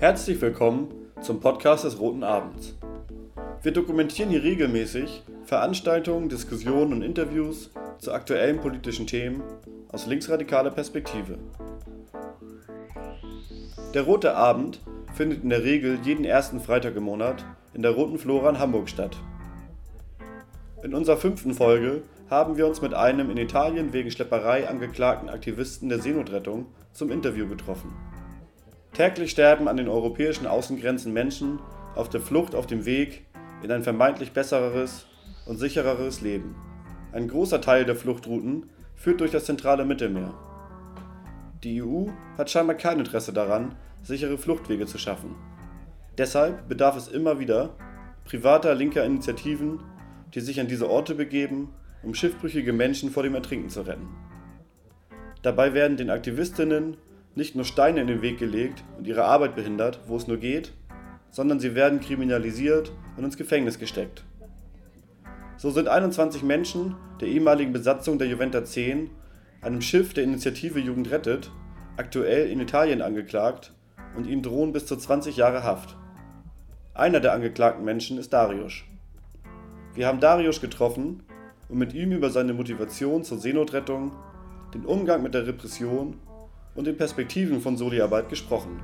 Herzlich willkommen zum Podcast des Roten Abends. Wir dokumentieren hier regelmäßig Veranstaltungen, Diskussionen und Interviews zu aktuellen politischen Themen aus linksradikaler Perspektive. Der Rote Abend findet in der Regel jeden ersten Freitag im Monat in der Roten Flora in Hamburg statt. In unserer fünften Folge haben wir uns mit einem in Italien wegen Schlepperei angeklagten Aktivisten der Seenotrettung zum Interview getroffen. Täglich sterben an den europäischen Außengrenzen Menschen auf der Flucht auf dem Weg in ein vermeintlich besseres und sichereres Leben. Ein großer Teil der Fluchtrouten führt durch das zentrale Mittelmeer. Die EU hat scheinbar kein Interesse daran, sichere Fluchtwege zu schaffen. Deshalb bedarf es immer wieder privater linker Initiativen, die sich an diese Orte begeben, um schiffbrüchige Menschen vor dem Ertrinken zu retten. Dabei werden den Aktivistinnen nicht nur Steine in den Weg gelegt und ihre Arbeit behindert, wo es nur geht, sondern sie werden kriminalisiert und ins Gefängnis gesteckt. So sind 21 Menschen der ehemaligen Besatzung der Juventa 10, einem Schiff der Initiative Jugend rettet, aktuell in Italien angeklagt und ihnen drohen bis zu 20 Jahre Haft. Einer der angeklagten Menschen ist Darius. Wir haben Darius getroffen und mit ihm über seine Motivation zur Seenotrettung, den Umgang mit der Repression und den Perspektiven von Soli-Arbeit gesprochen.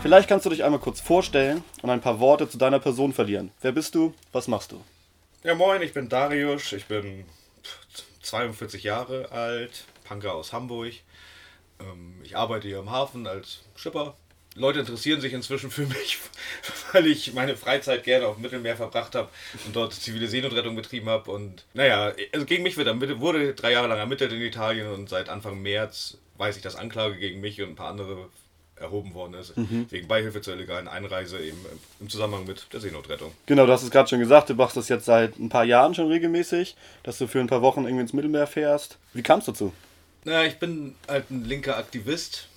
Vielleicht kannst du dich einmal kurz vorstellen und ein paar Worte zu deiner Person verlieren. Wer bist du? Was machst du? Ja, moin, ich bin Darius, ich bin 42 Jahre alt, Punker aus Hamburg. Ähm, ich arbeite hier im Hafen als Schipper. Leute interessieren sich inzwischen für mich, weil ich meine Freizeit gerne auf dem Mittelmeer verbracht habe und dort zivile Seenotrettung betrieben habe. Und naja, also gegen mich wird ermittelt, wurde drei Jahre lang ermittelt in Italien und seit Anfang März weiß ich, dass Anklage gegen mich und ein paar andere erhoben worden ist, mhm. wegen Beihilfe zur illegalen Einreise eben im Zusammenhang mit der Seenotrettung. Genau, du hast es gerade schon gesagt, du machst das jetzt seit ein paar Jahren schon regelmäßig, dass du für ein paar Wochen irgendwie ins Mittelmeer fährst. Wie kamst du dazu? Naja, ich bin halt ein linker Aktivist,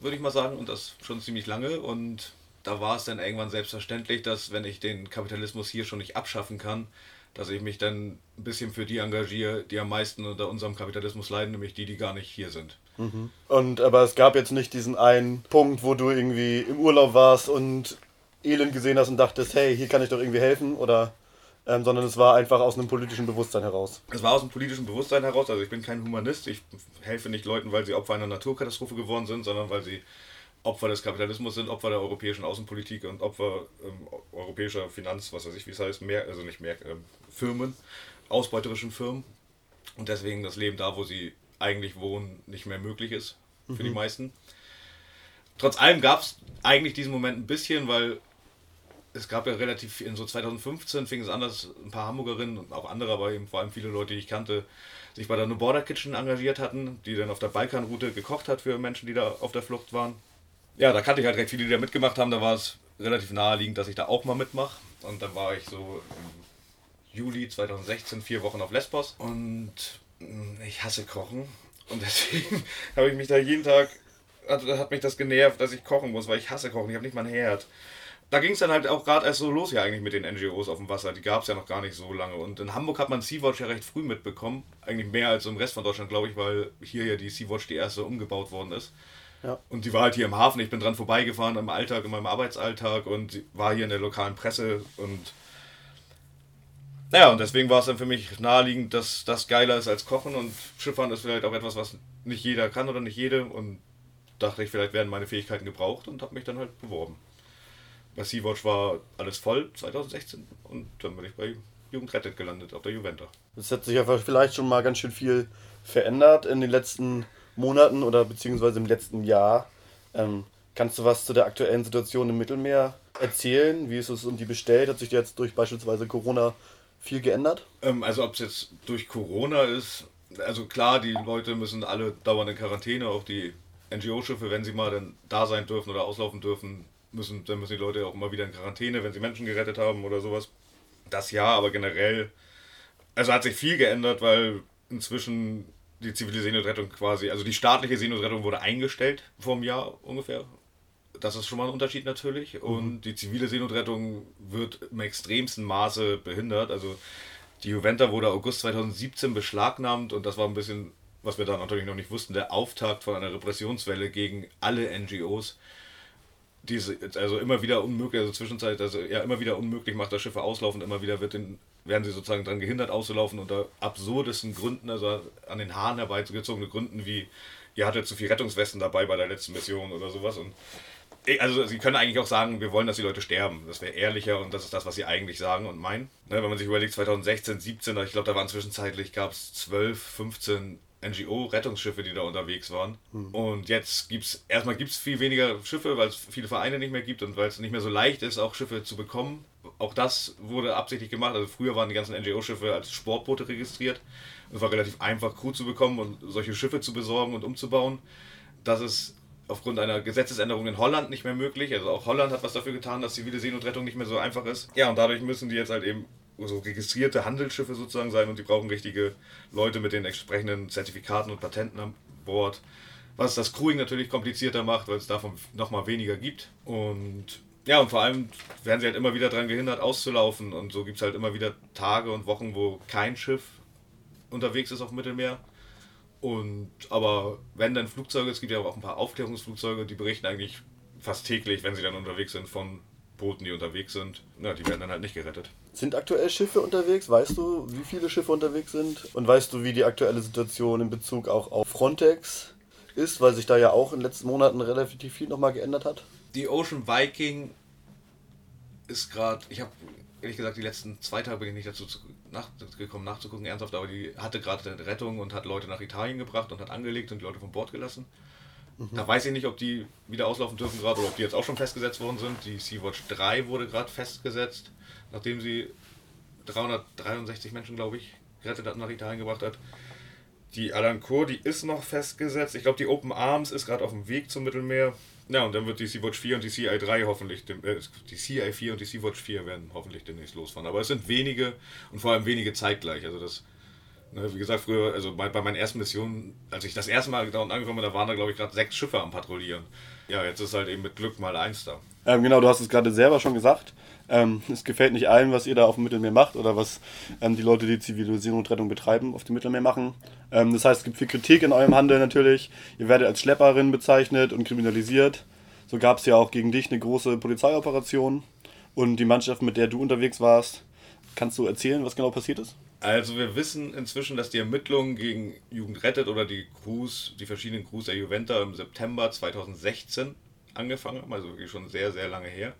würde ich mal sagen, und das schon ziemlich lange. Und da war es dann irgendwann selbstverständlich, dass wenn ich den Kapitalismus hier schon nicht abschaffen kann, dass ich mich dann ein bisschen für die engagiere, die am meisten unter unserem Kapitalismus leiden, nämlich die, die gar nicht hier sind. Mhm. Und aber es gab jetzt nicht diesen einen Punkt, wo du irgendwie im Urlaub warst und Elend gesehen hast und dachtest, hey, hier kann ich doch irgendwie helfen oder ähm, sondern es war einfach aus einem politischen Bewusstsein heraus. Es war aus einem politischen Bewusstsein heraus. Also ich bin kein Humanist. Ich helfe nicht Leuten, weil sie Opfer einer Naturkatastrophe geworden sind, sondern weil sie Opfer des Kapitalismus sind, Opfer der europäischen Außenpolitik und Opfer ähm, europäischer Finanz, was weiß ich, wie es heißt, mehr, also nicht mehr, ähm, Firmen, ausbeuterischen Firmen. Und deswegen das Leben da, wo sie eigentlich wohnen, nicht mehr möglich ist für mhm. die meisten. Trotz allem gab es eigentlich diesen Moment ein bisschen, weil es gab ja relativ, in so 2015 fing es an, dass ein paar Hamburgerinnen und auch andere, aber eben vor allem viele Leute, die ich kannte, sich bei der No Border Kitchen engagiert hatten, die dann auf der Balkanroute gekocht hat für Menschen, die da auf der Flucht waren. Ja, da kannte ich halt recht viele, die da mitgemacht haben. Da war es relativ naheliegend, dass ich da auch mal mitmache. Und dann war ich so im Juli 2016 vier Wochen auf Lesbos und ich hasse Kochen und deswegen habe ich mich da jeden Tag, hat, hat mich das genervt, dass ich kochen muss, weil ich hasse Kochen, ich habe nicht mal Herd. Da ging es dann halt auch gerade erst so los ja eigentlich mit den NGOs auf dem Wasser. Die gab es ja noch gar nicht so lange. Und in Hamburg hat man Sea-Watch ja recht früh mitbekommen. Eigentlich mehr als im Rest von Deutschland, glaube ich, weil hier ja die Sea-Watch die erste umgebaut worden ist. Ja. Und die war halt hier im Hafen. Ich bin dran vorbeigefahren im Alltag, in meinem Arbeitsalltag und war hier in der lokalen Presse und naja, und deswegen war es dann für mich naheliegend, dass das geiler ist als Kochen und Schifffahren ist vielleicht auch etwas, was nicht jeder kann oder nicht jede. Und dachte ich, vielleicht werden meine Fähigkeiten gebraucht und habe mich dann halt beworben. Bei Sea-Watch war alles voll 2016 und dann bin ich bei Jugend rettet gelandet auf der Juventa. Es hat sich ja vielleicht schon mal ganz schön viel verändert in den letzten Monaten oder beziehungsweise im letzten Jahr. Ähm, kannst du was zu der aktuellen Situation im Mittelmeer erzählen? Wie ist es um die bestellt? Hat sich jetzt durch beispielsweise Corona viel geändert? Ähm, also ob es jetzt durch Corona ist, also klar, die Leute müssen alle dauernd in Quarantäne, auch die NGO-Schiffe, wenn sie mal dann da sein dürfen oder auslaufen dürfen, müssen, dann müssen die Leute auch immer wieder in Quarantäne, wenn sie Menschen gerettet haben oder sowas. Das ja, aber generell, also hat sich viel geändert, weil inzwischen die zivile Seenotrettung quasi, also die staatliche Seenotrettung wurde eingestellt vor einem Jahr ungefähr, das ist schon mal ein Unterschied natürlich. Und mhm. die zivile Seenotrettung wird im extremsten Maße behindert. Also Die Juventa wurde August 2017 beschlagnahmt und das war ein bisschen, was wir da natürlich noch nicht wussten, der Auftakt von einer Repressionswelle gegen alle NGOs. Die also immer wieder unmöglich, also Zwischenzeit, also ja immer wieder unmöglich macht, dass Schiffe auslaufen, immer wieder wird den, werden sie sozusagen daran gehindert auszulaufen unter absurdesten Gründen, also an den Haaren herbeigezogene Gründen wie ihr hattet zu viel Rettungswesten dabei bei der letzten Mission oder sowas und also sie können eigentlich auch sagen, wir wollen, dass die Leute sterben. Das wäre ehrlicher und das ist das, was sie eigentlich sagen und meinen. Ne, wenn man sich überlegt, 2016, 17, ich glaube, da waren zwischenzeitlich, gab es 12, 15 NGO-Rettungsschiffe, die da unterwegs waren. Mhm. Und jetzt gibt es, erstmal gibt es viel weniger Schiffe, weil es viele Vereine nicht mehr gibt und weil es nicht mehr so leicht ist, auch Schiffe zu bekommen. Auch das wurde absichtlich gemacht. Also früher waren die ganzen NGO-Schiffe als Sportboote registriert. Es war relativ einfach, Crew zu bekommen und solche Schiffe zu besorgen und umzubauen. Das ist aufgrund einer Gesetzesänderung in Holland nicht mehr möglich. Also auch Holland hat was dafür getan, dass zivile Seenotrettung nicht mehr so einfach ist. Ja, und dadurch müssen die jetzt halt eben so registrierte Handelsschiffe sozusagen sein und die brauchen richtige Leute mit den entsprechenden Zertifikaten und Patenten an Bord. Was das Crewing natürlich komplizierter macht, weil es davon nochmal weniger gibt. Und ja, und vor allem werden sie halt immer wieder daran gehindert, auszulaufen. Und so gibt es halt immer wieder Tage und Wochen, wo kein Schiff unterwegs ist auf dem Mittelmeer. Und aber wenn dann Flugzeuge, es gibt ja auch ein paar Aufklärungsflugzeuge, die berichten eigentlich fast täglich, wenn sie dann unterwegs sind, von Booten, die unterwegs sind. Ja, die werden dann halt nicht gerettet. Sind aktuell Schiffe unterwegs? Weißt du, wie viele Schiffe unterwegs sind? Und weißt du, wie die aktuelle Situation in Bezug auch auf Frontex ist, weil sich da ja auch in den letzten Monaten relativ viel nochmal geändert hat? Die Ocean Viking ist gerade, ich habe ehrlich gesagt, die letzten zwei Tage bin ich nicht dazu gekommen nachzugucken, ernsthaft, aber die hatte gerade Rettung und hat Leute nach Italien gebracht und hat angelegt und die Leute von Bord gelassen. Da weiß ich nicht, ob die wieder auslaufen dürfen gerade oder ob die jetzt auch schon festgesetzt worden sind. Die Sea-Watch 3 wurde gerade festgesetzt, nachdem sie 363 Menschen, glaube ich, gerettet hat, nach Italien gebracht hat. Die Alancourt, die ist noch festgesetzt. Ich glaube, die Open Arms ist gerade auf dem Weg zum Mittelmeer. Ja, und dann wird die Sea-Watch 4 und die CI3 hoffentlich, äh, die CI4 und die Sea-Watch 4 werden hoffentlich demnächst losfahren. Aber es sind wenige und vor allem wenige zeitgleich. Also das, ne, wie gesagt, früher, also bei, bei meinen ersten Missionen, als ich das erste Mal da unten angekommen bin, da waren da glaube ich gerade sechs Schiffe am Patrouillieren. Ja, jetzt ist halt eben mit Glück mal eins da. Ähm, genau, du hast es gerade selber schon gesagt. Ähm, es gefällt nicht allen, was ihr da auf dem Mittelmeer macht oder was ähm, die Leute, die Zivilisierung und Rettung betreiben, auf dem Mittelmeer machen. Ähm, das heißt, es gibt viel Kritik in eurem Handel natürlich. Ihr werdet als Schlepperin bezeichnet und kriminalisiert. So gab es ja auch gegen dich eine große Polizeioperation und die Mannschaft, mit der du unterwegs warst. Kannst du erzählen, was genau passiert ist? Also wir wissen inzwischen, dass die Ermittlungen gegen Jugend rettet oder die Crews, die verschiedenen Crews der Juventa im September 2016 angefangen haben, also wirklich schon sehr, sehr lange her.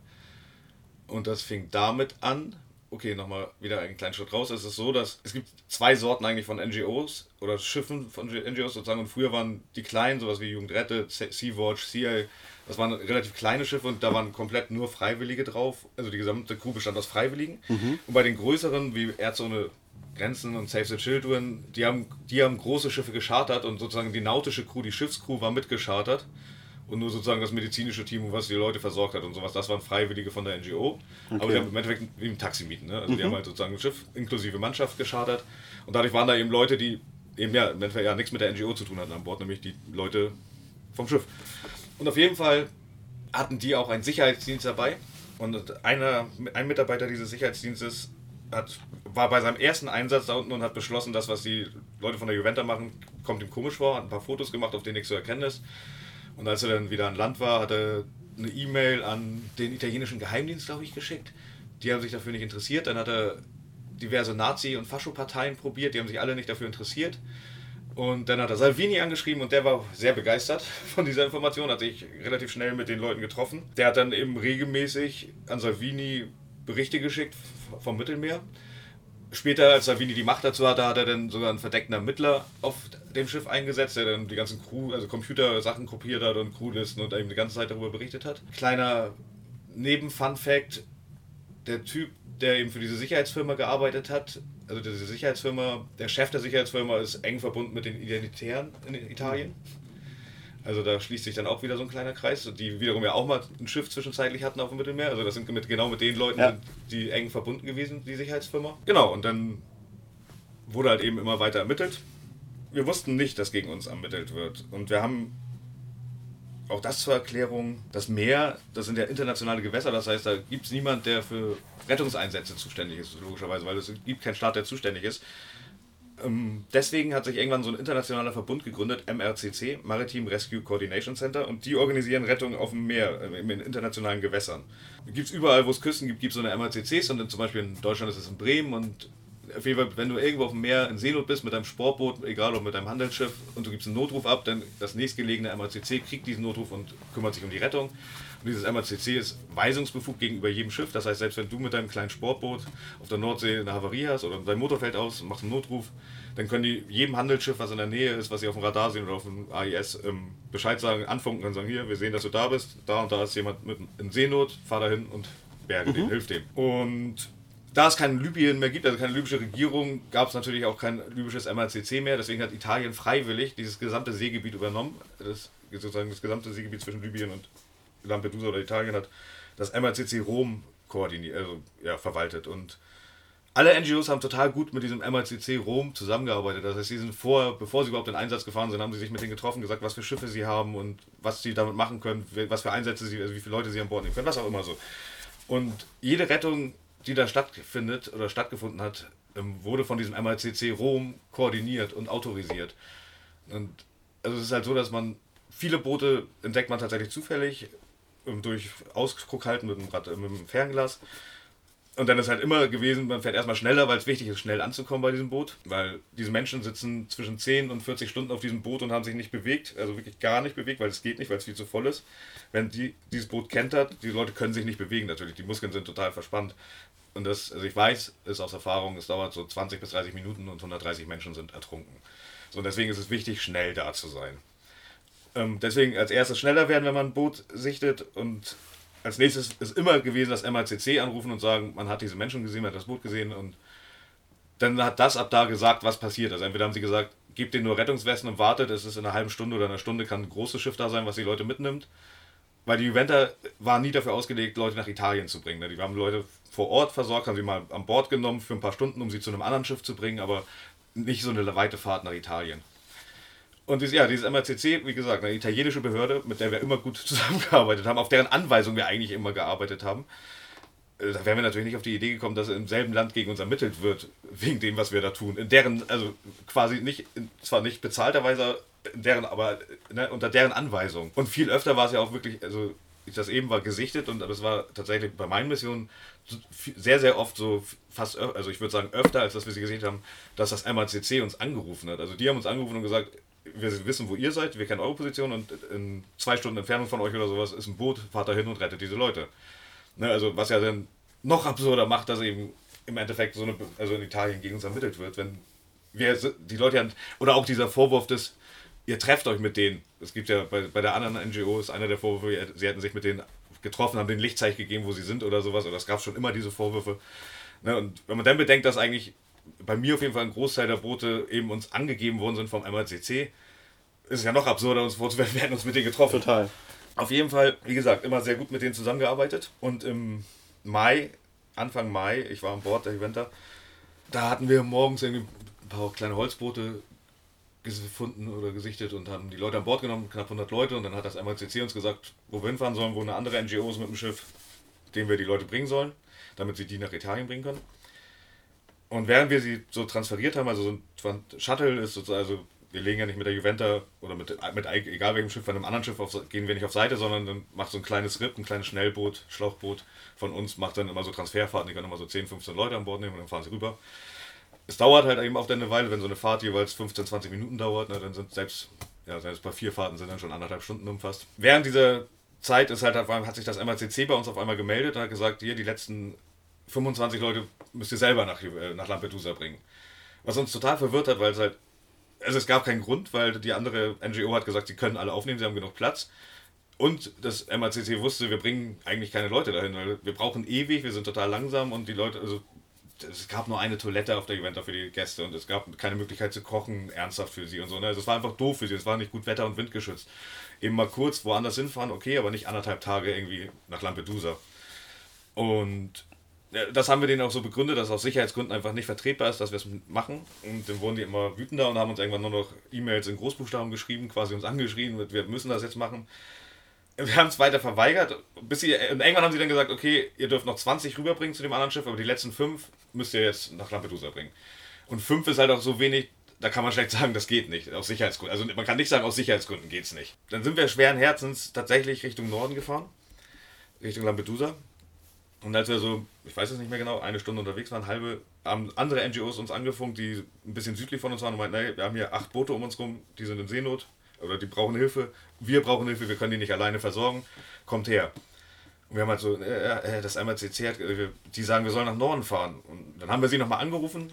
Und das fing damit an, okay, nochmal wieder einen kleinen Schritt raus. Es ist so, dass es gibt zwei Sorten eigentlich von NGOs oder Schiffen von NGOs sozusagen. Und früher waren die kleinen, sowas wie Jugendrette, Sea-Watch, CIA, das waren relativ kleine Schiffe und da waren komplett nur Freiwillige drauf. Also die gesamte Crew bestand aus Freiwilligen. Mhm. Und bei den größeren, wie Ärzte ohne Grenzen und Save the Children, die haben, die haben große Schiffe geschartert und sozusagen die nautische Crew, die Schiffscrew war mitgeschartert und nur sozusagen das medizinische Team, was die Leute versorgt hat und sowas, das waren Freiwillige von der NGO. Okay. Aber die haben im Endeffekt wie ein Taxi mieten. Ne? Also mhm. die haben halt sozusagen ein Schiff inklusive Mannschaft geschartert. Und dadurch waren da eben Leute, die eben ja im Endeffekt ja nichts mit der NGO zu tun hatten an Bord, nämlich die Leute vom Schiff. Und auf jeden Fall hatten die auch einen Sicherheitsdienst dabei. Und einer, ein Mitarbeiter dieses Sicherheitsdienstes hat, war bei seinem ersten Einsatz da unten und hat beschlossen, das, was die Leute von der Juventa machen, kommt ihm komisch vor, hat ein paar Fotos gemacht, auf denen nichts zu erkennen ist. Und als er dann wieder an Land war, hat er eine E-Mail an den italienischen Geheimdienst, glaube ich, geschickt. Die haben sich dafür nicht interessiert. Dann hat er diverse Nazi- und Faschoparteien probiert, die haben sich alle nicht dafür interessiert. Und dann hat er Salvini angeschrieben und der war sehr begeistert von dieser Information, hat sich relativ schnell mit den Leuten getroffen. Der hat dann eben regelmäßig an Salvini Berichte geschickt vom Mittelmeer. Später, als Savini die Macht dazu hatte, hat er dann sogar einen verdeckten Ermittler auf dem Schiff eingesetzt, der dann die ganzen Crew, also Computersachen kopiert hat und Crewlisten und eben die ganze Zeit darüber berichtet hat. Kleiner Neben-Fun-Fact: Der Typ, der eben für diese Sicherheitsfirma gearbeitet hat, also diese Sicherheitsfirma, der Chef der Sicherheitsfirma ist eng verbunden mit den Identitären in Italien. Also da schließt sich dann auch wieder so ein kleiner Kreis, die wiederum ja auch mal ein Schiff zwischenzeitlich hatten auf dem Mittelmeer. Also das sind mit, genau mit den Leuten, ja. die eng verbunden gewesen, die Sicherheitsfirma. Genau, und dann wurde halt eben immer weiter ermittelt. Wir wussten nicht, dass gegen uns ermittelt wird. Und wir haben auch das zur Erklärung, das Meer, das sind ja internationale Gewässer, das heißt, da gibt es niemand, der für Rettungseinsätze zuständig ist, logischerweise, weil es gibt keinen Staat, der zuständig ist. Ähm, deswegen hat sich irgendwann so ein internationaler Verbund gegründet, MRCC, Maritime Rescue Coordination Center, und die organisieren Rettung auf dem Meer, äh, in internationalen Gewässern. Gibt es überall, wo es Küsten gibt, gibt es so eine MRCCs und zum Beispiel in Deutschland ist es in Bremen und auf jeden Fall, wenn du irgendwo auf dem Meer in Seenot bist mit deinem Sportboot, egal ob mit deinem Handelsschiff, und du gibst einen Notruf ab, dann das nächstgelegene MACC kriegt diesen Notruf und kümmert sich um die Rettung. Und dieses MACC ist weisungsbefugt gegenüber jedem Schiff. Das heißt, selbst wenn du mit deinem kleinen Sportboot auf der Nordsee eine Havarie hast oder dein Motor fällt aus und machst einen Notruf, dann können die jedem Handelsschiff, was in der Nähe ist, was sie auf dem Radar sehen oder auf dem AIS, ähm, Bescheid sagen, anfunken und sagen, hier, wir sehen, dass du da bist, da und da ist jemand mit in Seenot, fahr dahin und berge mhm. den, hilf dem. Und da es kein Libyen mehr gibt, also keine libysche Regierung, gab es natürlich auch kein libysches MRCC mehr. Deswegen hat Italien freiwillig dieses gesamte Seegebiet übernommen. Das, sozusagen das gesamte Seegebiet zwischen Libyen und Lampedusa oder Italien hat das MRCC Rom koordiniert, also ja, verwaltet. Und alle NGOs haben total gut mit diesem MRCC Rom zusammengearbeitet. Das heißt, sie sind vor, bevor sie überhaupt in Einsatz gefahren sind, haben sie sich mit denen getroffen, gesagt, was für Schiffe sie haben und was sie damit machen können, was für Einsätze sie, also wie viele Leute sie an Bord nehmen können, was auch immer so. Und jede Rettung die da stattfindet oder stattgefunden hat, ähm, wurde von diesem MICC Rom koordiniert und autorisiert. Und also es ist halt so, dass man viele Boote entdeckt man tatsächlich zufällig ähm, durch Ausguck halten mit dem, mit dem Fernglas. Und dann ist halt immer gewesen, man fährt erstmal schneller, weil es wichtig ist, schnell anzukommen bei diesem Boot. Weil diese Menschen sitzen zwischen 10 und 40 Stunden auf diesem Boot und haben sich nicht bewegt, also wirklich gar nicht bewegt, weil es geht nicht, weil es viel zu voll ist. Wenn die, dieses Boot kentert, die Leute können sich nicht bewegen natürlich, die Muskeln sind total verspannt. Und das, also ich weiß, ist aus Erfahrung, es dauert so 20 bis 30 Minuten und 130 Menschen sind ertrunken. So, und deswegen ist es wichtig, schnell da zu sein. Ähm, deswegen als erstes schneller werden, wenn man ein Boot sichtet und als nächstes ist immer gewesen, das MACC anrufen und sagen, man hat diese Menschen gesehen, man hat das Boot gesehen und dann hat das ab da gesagt, was passiert. Also entweder haben sie gesagt, gebt denen nur Rettungswesten und wartet, es ist in einer halben Stunde oder einer Stunde kann ein großes Schiff da sein, was die Leute mitnimmt. Weil die Juventa war nie dafür ausgelegt, Leute nach Italien zu bringen. Ne? Die haben Leute vor Ort versorgt, haben sie mal an Bord genommen für ein paar Stunden, um sie zu einem anderen Schiff zu bringen, aber nicht so eine weite Fahrt nach Italien. Und dieses, ja, dieses MRCC, wie gesagt, eine italienische Behörde, mit der wir immer gut zusammengearbeitet haben, auf deren Anweisung wir eigentlich immer gearbeitet haben. Äh, da wären wir natürlich nicht auf die Idee gekommen, dass im selben Land gegen uns ermittelt wird, wegen dem, was wir da tun. In deren, also quasi nicht, zwar nicht bezahlterweise, deren, aber ne, unter deren Anweisung. Und viel öfter war es ja auch wirklich, also das eben war gesichtet und das war tatsächlich bei meinen Missionen sehr, sehr oft so fast, also ich würde sagen öfter, als dass wir sie gesehen haben, dass das MACC uns angerufen hat. Also die haben uns angerufen und gesagt, wir wissen, wo ihr seid, wir kennen eure Position und in zwei Stunden Entfernung von euch oder sowas ist ein Boot, fahrt da hin und rettet diese Leute. Ne, also was ja dann noch absurder macht, dass eben im Endeffekt so eine, also in Italien gegen uns ermittelt wird, wenn wir die Leute, oder auch dieser Vorwurf des, ihr trefft euch mit denen. Es gibt ja bei, bei der anderen NGO ist einer der Vorwürfe, sie hätten sich mit denen getroffen, haben den Lichtzeichen gegeben, wo sie sind oder sowas. Oder es gab schon immer diese Vorwürfe. Ne, und wenn man dann bedenkt, dass eigentlich bei mir auf jeden Fall ein Großteil der Boote eben uns angegeben worden sind vom MRCC, ist es ja noch absurder, uns vorzuwerfen, wir hätten uns mit denen getroffen. Total. Auf jeden Fall, wie gesagt, immer sehr gut mit denen zusammengearbeitet. Und im Mai, Anfang Mai, ich war an Bord der Juventa, da hatten wir morgens irgendwie ein paar kleine Holzboote gefunden oder gesichtet und haben die Leute an Bord genommen, knapp 100 Leute. Und dann hat das MRCC uns gesagt, wo wir hinfahren sollen, wo eine andere NGO ist mit dem Schiff, dem wir die Leute bringen sollen, damit sie die nach Italien bringen können. Und während wir sie so transferiert haben, also so ein Shuttle ist sozusagen, also wir legen ja nicht mit der Juventa oder mit, mit egal welchem Schiff, von einem anderen Schiff auf, gehen wir nicht auf Seite, sondern dann macht so ein kleines RIP, ein kleines Schnellboot, Schlauchboot von uns, macht dann immer so Transferfahrten, die können immer so 10, 15 Leute an Bord nehmen und dann fahren sie rüber es dauert halt eben auch eine Weile, wenn so eine Fahrt jeweils 15, 20 Minuten dauert, ne, dann sind selbst, ja, selbst bei vier Fahrten sind dann schon anderthalb Stunden umfasst. Während dieser Zeit ist halt, hat sich das MACC bei uns auf einmal gemeldet und hat gesagt, hier, die letzten 25 Leute müsst ihr selber nach, äh, nach Lampedusa bringen. Was uns total verwirrt hat, weil es halt, also es gab keinen Grund, weil die andere NGO hat gesagt, sie können alle aufnehmen, sie haben genug Platz. Und das MACC wusste, wir bringen eigentlich keine Leute dahin, weil wir brauchen ewig, wir sind total langsam und die Leute, also es gab nur eine Toilette auf der Juventa für die Gäste und es gab keine Möglichkeit zu kochen, ernsthaft für sie und so. Ne? Also es war einfach doof für sie, es war nicht gut Wetter- und Windgeschützt. Eben mal kurz woanders hinfahren, okay, aber nicht anderthalb Tage irgendwie nach Lampedusa. Und das haben wir denen auch so begründet, dass aus Sicherheitsgründen einfach nicht vertretbar ist, dass wir es machen. Und dann wurden die immer wütender und haben uns irgendwann nur noch E-Mails in Großbuchstaben geschrieben, quasi uns angeschrien, wir müssen das jetzt machen. Wir haben es weiter verweigert. Bis sie, irgendwann haben sie dann gesagt, okay, ihr dürft noch 20 rüberbringen zu dem anderen Schiff, aber die letzten fünf müsst ihr jetzt nach Lampedusa bringen. Und fünf ist halt auch so wenig, da kann man schlecht sagen, das geht nicht, aus Sicherheitsgründen. Also man kann nicht sagen, aus Sicherheitsgründen geht es nicht. Dann sind wir schweren Herzens tatsächlich Richtung Norden gefahren, Richtung Lampedusa. Und als wir so, ich weiß es nicht mehr genau, eine Stunde unterwegs waren, halbe, haben andere NGOs uns angefunkt, die ein bisschen südlich von uns waren und meinten, nee, wir haben hier acht Boote um uns rum, die sind in Seenot oder die brauchen Hilfe, wir brauchen Hilfe, wir können die nicht alleine versorgen, kommt her. Und wir haben halt so, äh, äh, das MRCC hat, äh, die sagen, wir sollen nach Norden fahren. Und dann haben wir sie nochmal angerufen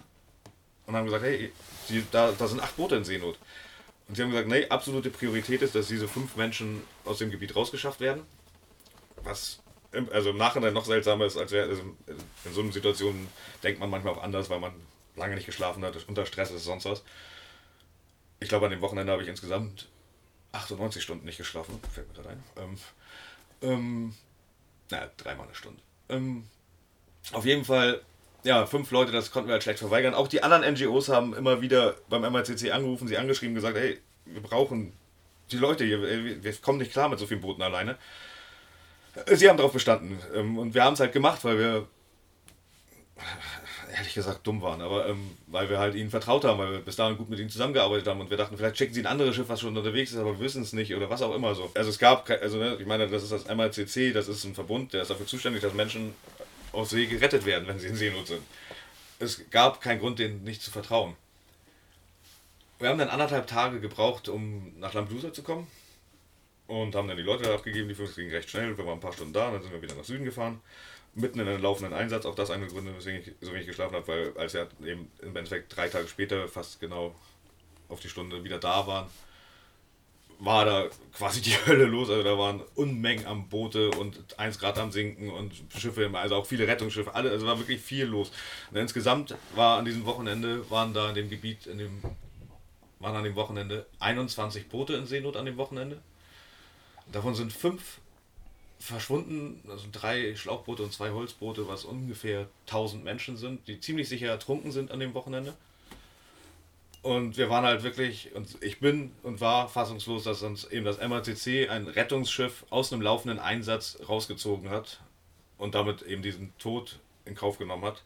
und haben gesagt, hey, die, da, da sind acht Boote in Seenot. Und sie haben gesagt, nee, absolute Priorität ist, dass diese fünf Menschen aus dem Gebiet rausgeschafft werden. Was im, also im Nachhinein noch seltsamer ist, als wir, also in so einer Situation denkt man manchmal auch anders, weil man lange nicht geschlafen hat, unter Stress ist, sonst was. Ich glaube, an dem Wochenende habe ich insgesamt 98 Stunden nicht geschlafen, fällt mir gerade ein. Ähm, ähm, naja, dreimal eine Stunde. Ähm, auf jeden Fall, ja, fünf Leute, das konnten wir halt schlecht verweigern. Auch die anderen NGOs haben immer wieder beim MRCC angerufen, sie angeschrieben, gesagt, hey, wir brauchen die Leute hier, wir kommen nicht klar mit so vielen Booten alleine. Sie haben darauf bestanden. Ähm, und wir haben es halt gemacht, weil wir ehrlich gesagt dumm waren, aber ähm, weil wir halt ihnen vertraut haben, weil wir bis dahin gut mit ihnen zusammengearbeitet haben und wir dachten, vielleicht schicken sie ein anderes Schiff, was schon unterwegs ist, aber wir wissen es nicht oder was auch immer so. Also es gab, also ne, ich meine, das ist das MRCC, das ist ein Verbund, der ist dafür zuständig, dass Menschen aus See gerettet werden, wenn sie in Seenot sind. Es gab keinen Grund, denen nicht zu vertrauen. Wir haben dann anderthalb Tage gebraucht, um nach Lampedusa zu kommen und haben dann die Leute abgegeben, die Führung ging recht schnell, wir waren ein paar Stunden da, dann sind wir wieder nach Süden gefahren, mitten in einem laufenden Einsatz, auch das eine Gründe, weswegen ich so wenig geschlafen habe, weil als wir eben im Endeffekt drei Tage später fast genau auf die Stunde wieder da waren, war da quasi die Hölle los, also da waren Unmengen am Boote und 1 Grad am Sinken und Schiffe, also auch viele Rettungsschiffe, alle, also war wirklich viel los. Und insgesamt war an diesem Wochenende, waren da in dem Gebiet, in dem, waren an dem Wochenende 21 Boote in Seenot an dem Wochenende. Davon sind fünf verschwunden, also drei Schlauchboote und zwei Holzboote, was ungefähr 1000 Menschen sind, die ziemlich sicher ertrunken sind an dem Wochenende. Und wir waren halt wirklich, und ich bin und war fassungslos, dass uns eben das MACC ein Rettungsschiff aus einem laufenden Einsatz rausgezogen hat und damit eben diesen Tod in Kauf genommen hat.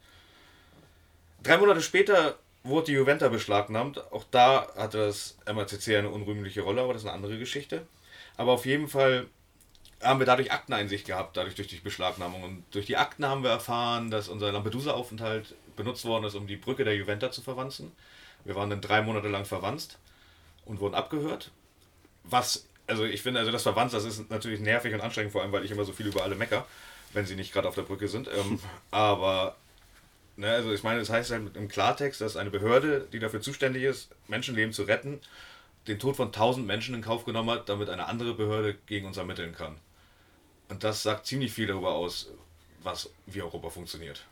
Drei Monate später wurde die Juventa beschlagnahmt. Auch da hatte das MACC eine unrühmliche Rolle, aber das ist eine andere Geschichte. Aber auf jeden Fall haben wir dadurch Akteneinsicht gehabt, dadurch durch die Beschlagnahmung. Und durch die Akten haben wir erfahren, dass unser Lampedusa-Aufenthalt benutzt worden ist, um die Brücke der Juventa zu verwanzen. Wir waren dann drei Monate lang verwanzt und wurden abgehört. Was, also ich finde, also das Verwanzt, das ist natürlich nervig und anstrengend, vor allem, weil ich immer so viel über alle mecker, wenn sie nicht gerade auf der Brücke sind. Ähm, aber, ne, also ich meine, das heißt halt im Klartext, dass eine Behörde, die dafür zuständig ist, Menschenleben zu retten, den Tod von 1000 Menschen in Kauf genommen hat, damit eine andere Behörde gegen uns ermitteln kann. Und das sagt ziemlich viel darüber aus, was wie Europa funktioniert.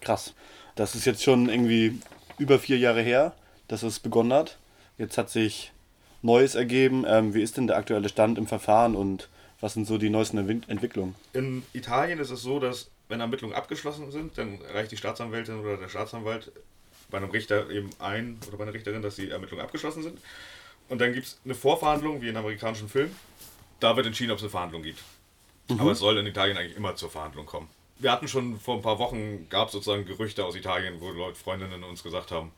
Krass. Das ist jetzt schon irgendwie über vier Jahre her, dass es begonnen hat. Jetzt hat sich Neues ergeben. Ähm, wie ist denn der aktuelle Stand im Verfahren und was sind so die neuesten Entwicklungen? In Italien ist es so, dass wenn Ermittlungen abgeschlossen sind, dann reicht die Staatsanwältin oder der Staatsanwalt bei einem Richter eben ein oder bei einer Richterin, dass die Ermittlungen abgeschlossen sind. Und dann gibt es eine Vorverhandlung, wie in amerikanischen Filmen. Da wird entschieden, ob es eine Verhandlung gibt. Mhm. Aber es soll in Italien eigentlich immer zur Verhandlung kommen. Wir hatten schon vor ein paar Wochen, gab es sozusagen Gerüchte aus Italien, wo Leute, Freundinnen uns gesagt haben,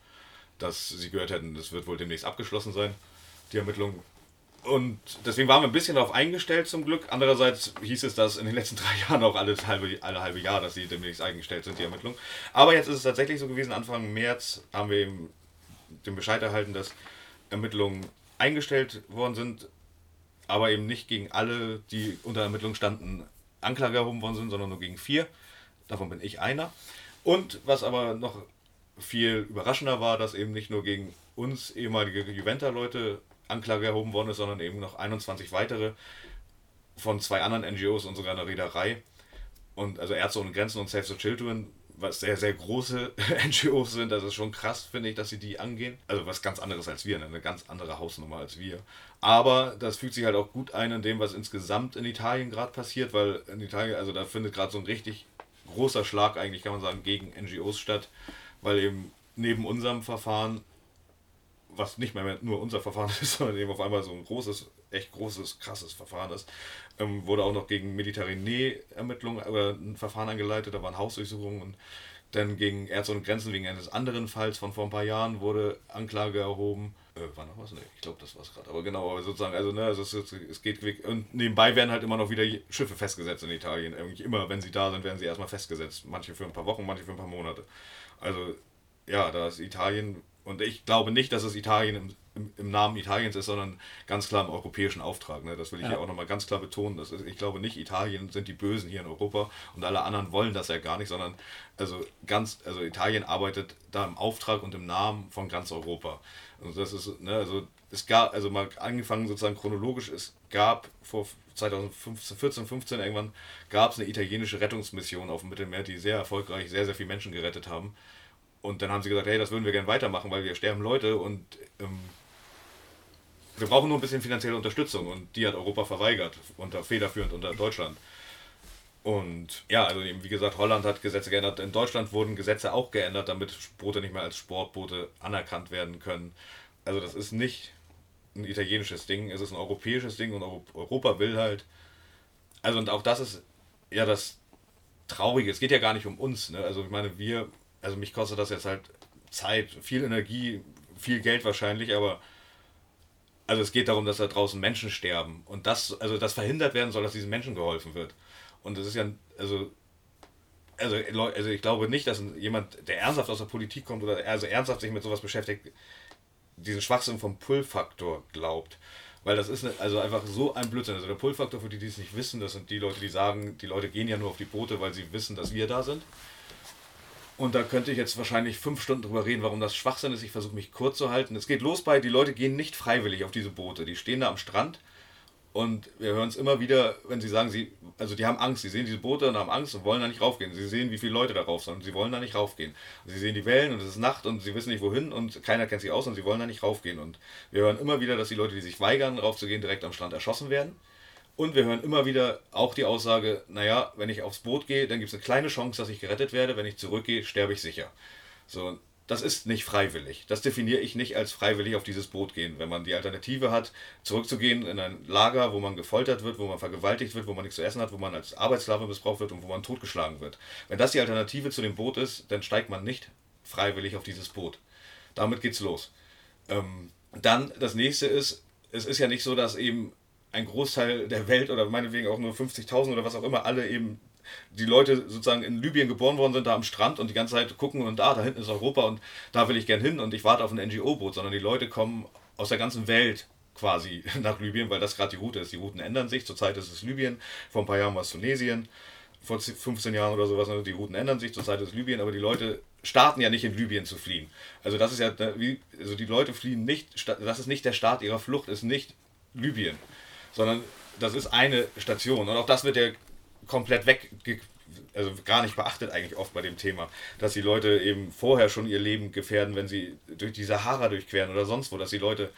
dass sie gehört hätten, das wird wohl demnächst abgeschlossen sein, die Ermittlung. Und deswegen waren wir ein bisschen darauf eingestellt zum Glück. Andererseits hieß es, dass in den letzten drei Jahren auch alle halbe, alle halbe Jahr, dass sie demnächst eingestellt sind, die Ermittlung. Aber jetzt ist es tatsächlich so gewesen, Anfang März haben wir eben den Bescheid erhalten, dass Ermittlungen eingestellt worden sind, aber eben nicht gegen alle, die unter Ermittlung standen, Anklage erhoben worden sind, sondern nur gegen vier. Davon bin ich einer. Und was aber noch viel überraschender war, dass eben nicht nur gegen uns ehemalige Juventa-Leute Anklage erhoben worden ist, sondern eben noch 21 weitere von zwei anderen NGOs und sogar einer Reederei. Und also Ärzte ohne Grenzen und Save the Children, was sehr, sehr große NGOs sind. Das ist schon krass, finde ich, dass sie die angehen. Also was ganz anderes als wir, ne? eine ganz andere Hausnummer als wir. Aber das fühlt sich halt auch gut ein in dem, was insgesamt in Italien gerade passiert, weil in Italien, also da findet gerade so ein richtig großer Schlag eigentlich, kann man sagen, gegen NGOs statt, weil eben neben unserem Verfahren was nicht mehr nur unser Verfahren ist, sondern eben auf einmal so ein großes, echt großes, krasses Verfahren ist, ähm, wurde auch noch gegen Mediterranee-Ermittlungen oder ein Verfahren eingeleitet, da waren Hausdurchsuchungen und dann gegen Ärzte und Grenzen wegen eines anderen Falls von vor ein paar Jahren wurde Anklage erhoben. Äh, war noch was? Ne, ich glaube, das war es gerade. Aber genau, aber sozusagen, also, ne, also es, es geht. Und nebenbei werden halt immer noch wieder Schiffe festgesetzt in Italien. Eigentlich immer, wenn sie da sind, werden sie erstmal festgesetzt. Manche für ein paar Wochen, manche für ein paar Monate. Also, ja, da ist Italien. Und ich glaube nicht, dass es Italien im im, Namen Italiens ist, sondern ganz klar im europäischen Auftrag. Ne? Das will ich ja. hier auch nochmal ganz klar betonen. Das ist, ich glaube nicht, Italien sind die Bösen hier in Europa und alle anderen wollen das ja gar nicht, sondern also ganz, also Italien arbeitet da im Auftrag und im Namen von ganz Europa. Also das ist, ne, also es gab, also mal angefangen sozusagen chronologisch, es gab vor 2015, 14, 15 irgendwann gab es eine italienische Rettungsmission auf dem Mittelmeer, die sehr erfolgreich sehr, sehr viele Menschen gerettet haben. Und dann haben sie gesagt, hey, das würden wir gerne weitermachen, weil wir sterben Leute und ähm, wir brauchen nur ein bisschen finanzielle Unterstützung und die hat Europa verweigert, unter federführend unter Deutschland. Und ja, also eben, wie gesagt, Holland hat Gesetze geändert. In Deutschland wurden Gesetze auch geändert, damit Boote nicht mehr als Sportboote anerkannt werden können. Also das ist nicht ein italienisches Ding, es ist ein europäisches Ding und Europa will halt. Also und auch das ist ja das Traurige. Es geht ja gar nicht um uns. Ne? Also ich meine, wir, also mich kostet das jetzt halt Zeit, viel Energie, viel Geld wahrscheinlich, aber also es geht darum, dass da draußen Menschen sterben und das, also das verhindert werden soll, dass diesen Menschen geholfen wird. Und das ist ja, also, also, also ich glaube nicht, dass jemand, der ernsthaft aus der Politik kommt oder also ernsthaft sich mit sowas beschäftigt, diesen Schwachsinn vom Pull-Faktor glaubt. Weil das ist also einfach so ein Blödsinn. Also der Pull-Faktor, für die, die es nicht wissen, das sind die Leute, die sagen, die Leute gehen ja nur auf die Boote, weil sie wissen, dass wir da sind. Und da könnte ich jetzt wahrscheinlich fünf Stunden drüber reden, warum das Schwachsinn ist. Ich versuche mich kurz zu halten. Es geht los bei, die Leute gehen nicht freiwillig auf diese Boote. Die stehen da am Strand und wir hören es immer wieder, wenn sie sagen, sie, also die haben Angst, sie sehen diese Boote und haben Angst und wollen da nicht raufgehen. Sie sehen, wie viele Leute da rauf sind und sie wollen da nicht raufgehen. Sie sehen die Wellen und es ist Nacht und sie wissen nicht wohin und keiner kennt sie aus und sie wollen da nicht raufgehen. Und wir hören immer wieder, dass die Leute, die sich weigern, raufzugehen, direkt am Strand erschossen werden. Und wir hören immer wieder auch die Aussage, naja, wenn ich aufs Boot gehe, dann gibt es eine kleine Chance, dass ich gerettet werde. Wenn ich zurückgehe, sterbe ich sicher. So, das ist nicht freiwillig. Das definiere ich nicht als freiwillig auf dieses Boot gehen. Wenn man die Alternative hat, zurückzugehen in ein Lager, wo man gefoltert wird, wo man vergewaltigt wird, wo man nichts zu essen hat, wo man als Arbeitssklave missbraucht wird und wo man totgeschlagen wird. Wenn das die Alternative zu dem Boot ist, dann steigt man nicht freiwillig auf dieses Boot. Damit geht's los. Ähm, dann das nächste ist, es ist ja nicht so, dass eben ein Großteil der Welt oder meinetwegen auch nur 50.000 oder was auch immer, alle eben die Leute sozusagen in Libyen geboren worden sind, da am Strand und die ganze Zeit gucken und da, da hinten ist Europa und da will ich gern hin und ich warte auf ein NGO-Boot, sondern die Leute kommen aus der ganzen Welt quasi nach Libyen, weil das gerade die Route ist. Die Routen ändern sich. Zurzeit ist es Libyen, vor ein paar Jahren war es Tunesien, vor 15 Jahren oder sowas. Also die Routen ändern sich. Zurzeit ist es Libyen, aber die Leute starten ja nicht in Libyen zu fliehen. Also das ist ja, wie, also die Leute fliehen nicht, das ist nicht der Start ihrer Flucht, ist nicht Libyen sondern das ist eine Station. Und auch das wird ja komplett weg, also gar nicht beachtet eigentlich oft bei dem Thema, dass die Leute eben vorher schon ihr Leben gefährden, wenn sie durch die Sahara durchqueren oder sonst wo, dass die Leute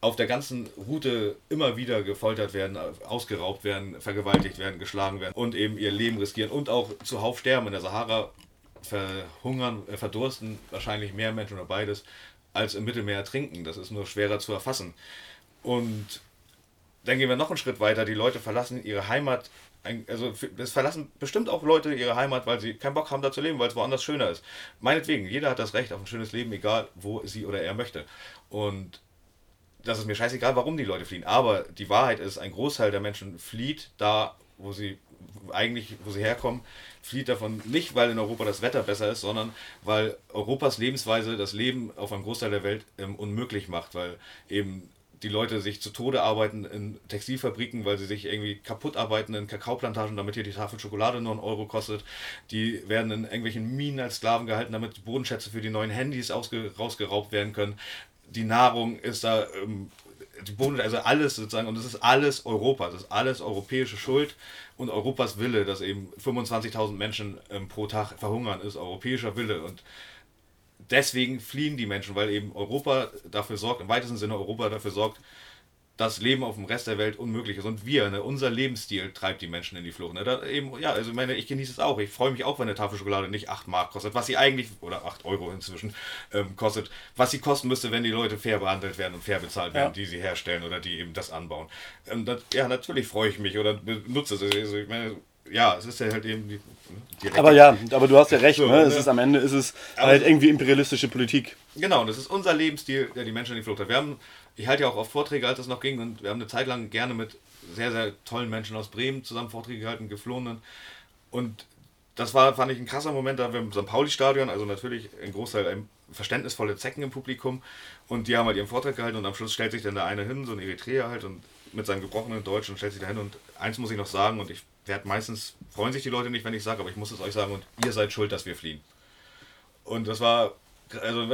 auf der ganzen Route immer wieder gefoltert werden, ausgeraubt werden, vergewaltigt werden, geschlagen werden und eben ihr Leben riskieren und auch zuhauf sterben. In der Sahara verhungern, äh, verdursten wahrscheinlich mehr Menschen oder beides als im Mittelmeer ertrinken. Das ist nur schwerer zu erfassen. Und dann gehen wir noch einen Schritt weiter. Die Leute verlassen ihre Heimat. Also es verlassen bestimmt auch Leute ihre Heimat, weil sie keinen Bock haben, da zu leben, weil es woanders schöner ist. Meinetwegen, jeder hat das Recht auf ein schönes Leben, egal wo sie oder er möchte. Und das ist mir scheißegal, warum die Leute fliehen. Aber die Wahrheit ist, ein Großteil der Menschen flieht da, wo sie eigentlich, wo sie herkommen, flieht davon nicht, weil in Europa das Wetter besser ist, sondern weil Europas Lebensweise das Leben auf einem Großteil der Welt ähm, unmöglich macht, weil eben die Leute sich zu Tode arbeiten in Textilfabriken, weil sie sich irgendwie kaputt arbeiten in Kakaoplantagen, damit hier die Tafel Schokolade nur einen Euro kostet. Die werden in irgendwelchen Minen als Sklaven gehalten, damit die Bodenschätze für die neuen Handys rausgeraubt werden können. Die Nahrung ist da, ähm, die Boden, also alles sozusagen, und das ist alles Europa, das ist alles europäische Schuld und Europas Wille, dass eben 25.000 Menschen ähm, pro Tag verhungern, ist europäischer Wille und deswegen fliehen die Menschen, weil eben Europa dafür sorgt, im weitesten Sinne Europa dafür sorgt, das Leben auf dem Rest der Welt unmöglich ist. Und wir, ne, unser Lebensstil treibt die Menschen in die Flucht. Ne? Da eben, ja, also meine, ich genieße es auch. Ich freue mich auch, wenn eine Tafel Schokolade nicht 8 Mark kostet, was sie eigentlich, oder 8 Euro inzwischen ähm, kostet, was sie kosten müsste, wenn die Leute fair behandelt werden und fair bezahlt werden, ja. die sie herstellen oder die eben das anbauen. Und das, ja, natürlich freue ich mich oder nutze es. Also ich meine, ja, es ist ja halt eben die. Aber ja, aber du hast ja recht, so, ne? Es ne? ist am Ende ist es halt irgendwie imperialistische Politik. Genau, und das ist unser Lebensstil, der die Menschen in die Flucht hat. Wir haben ich halte ja auch oft Vorträge, als es noch ging, und wir haben eine Zeit lang gerne mit sehr, sehr tollen Menschen aus Bremen zusammen Vorträge gehalten, geflohenen. Und das war, fand ich, ein krasser Moment, da haben wir im St. Pauli-Stadion, also natürlich ein Großteil verständnisvolle Zecken im Publikum, und die haben halt ihren Vortrag gehalten und am Schluss stellt sich dann der eine hin, so ein Eritreer halt, und mit seinem gebrochenen Deutsch und stellt sich da hin. Und eins muss ich noch sagen, und ich werde meistens, freuen sich die Leute nicht, wenn ich sage, aber ich muss es euch sagen, und ihr seid schuld, dass wir fliehen. Und das war also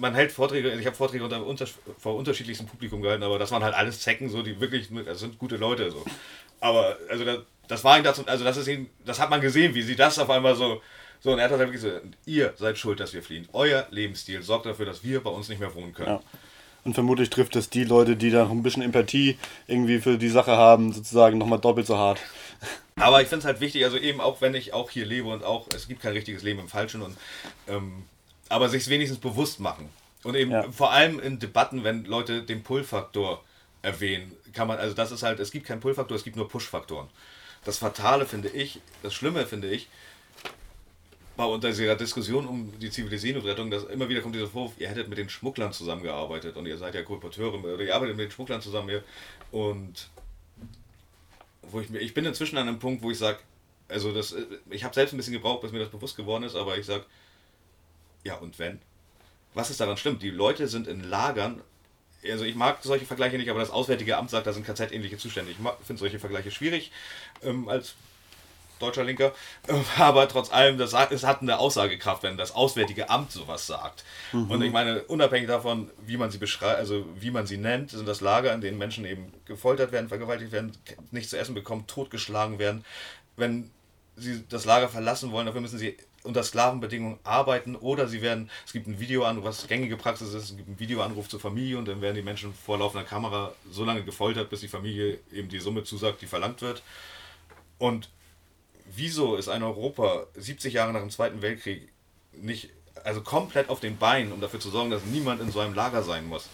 man hält Vorträge, ich habe Vorträge unter, unter, vor unterschiedlichstem Publikum gehalten, aber das waren halt alles Zecken, so die wirklich, das sind gute Leute so. Aber also das, das war ihm dazu, also das ist ihm, das hat man gesehen, wie sie das auf einmal so, so und er hat halt wirklich gesagt, ihr seid schuld, dass wir fliehen. Euer Lebensstil sorgt dafür, dass wir bei uns nicht mehr wohnen können. Ja. Und vermutlich trifft es die Leute, die da noch ein bisschen Empathie irgendwie für die Sache haben, sozusagen nochmal doppelt so hart. Aber ich finde es halt wichtig, also eben auch wenn ich auch hier lebe und auch, es gibt kein richtiges Leben im Falschen und ähm, aber sich wenigstens bewusst machen. Und eben ja. vor allem in Debatten, wenn Leute den Pull-Faktor erwähnen, kann man, also das ist halt, es gibt keinen Pull-Faktor, es gibt nur Push-Faktoren. Das Fatale finde ich, das Schlimme finde ich, bei unter dieser Diskussion um die Zivilisierungsrettung, dass immer wieder kommt dieser Vorwurf, ihr hättet mit den Schmugglern zusammengearbeitet und ihr seid ja Kolporteure oder ihr arbeitet mit den Schmugglern zusammen und wo ich mir, ich bin inzwischen an einem Punkt, wo ich sage, also das, ich habe selbst ein bisschen gebraucht, bis mir das bewusst geworden ist, aber ich sage, ja, und wenn? Was ist daran schlimm? Die Leute sind in Lagern. Also ich mag solche Vergleiche nicht, aber das Auswärtige Amt sagt, da sind KZ-ähnliche Zustände. Ich finde solche Vergleiche schwierig ähm, als deutscher Linker. Aber trotz allem, das, es hat eine Aussagekraft, wenn das Auswärtige Amt sowas sagt. Mhm. Und ich meine, unabhängig davon, wie man sie beschreibt, also wie man sie nennt, sind das Lager, in denen Menschen eben gefoltert werden, vergewaltigt werden, nichts zu essen bekommen, totgeschlagen werden. Wenn sie das Lager verlassen wollen, dafür müssen sie unter Sklavenbedingungen arbeiten oder sie werden, es gibt ein Videoanruf, was gängige Praxis ist, es gibt einen Videoanruf zur Familie und dann werden die Menschen vor laufender Kamera so lange gefoltert, bis die Familie eben die Summe zusagt, die verlangt wird. Und wieso ist ein Europa 70 Jahre nach dem Zweiten Weltkrieg nicht, also komplett auf den Beinen, um dafür zu sorgen, dass niemand in so einem Lager sein muss?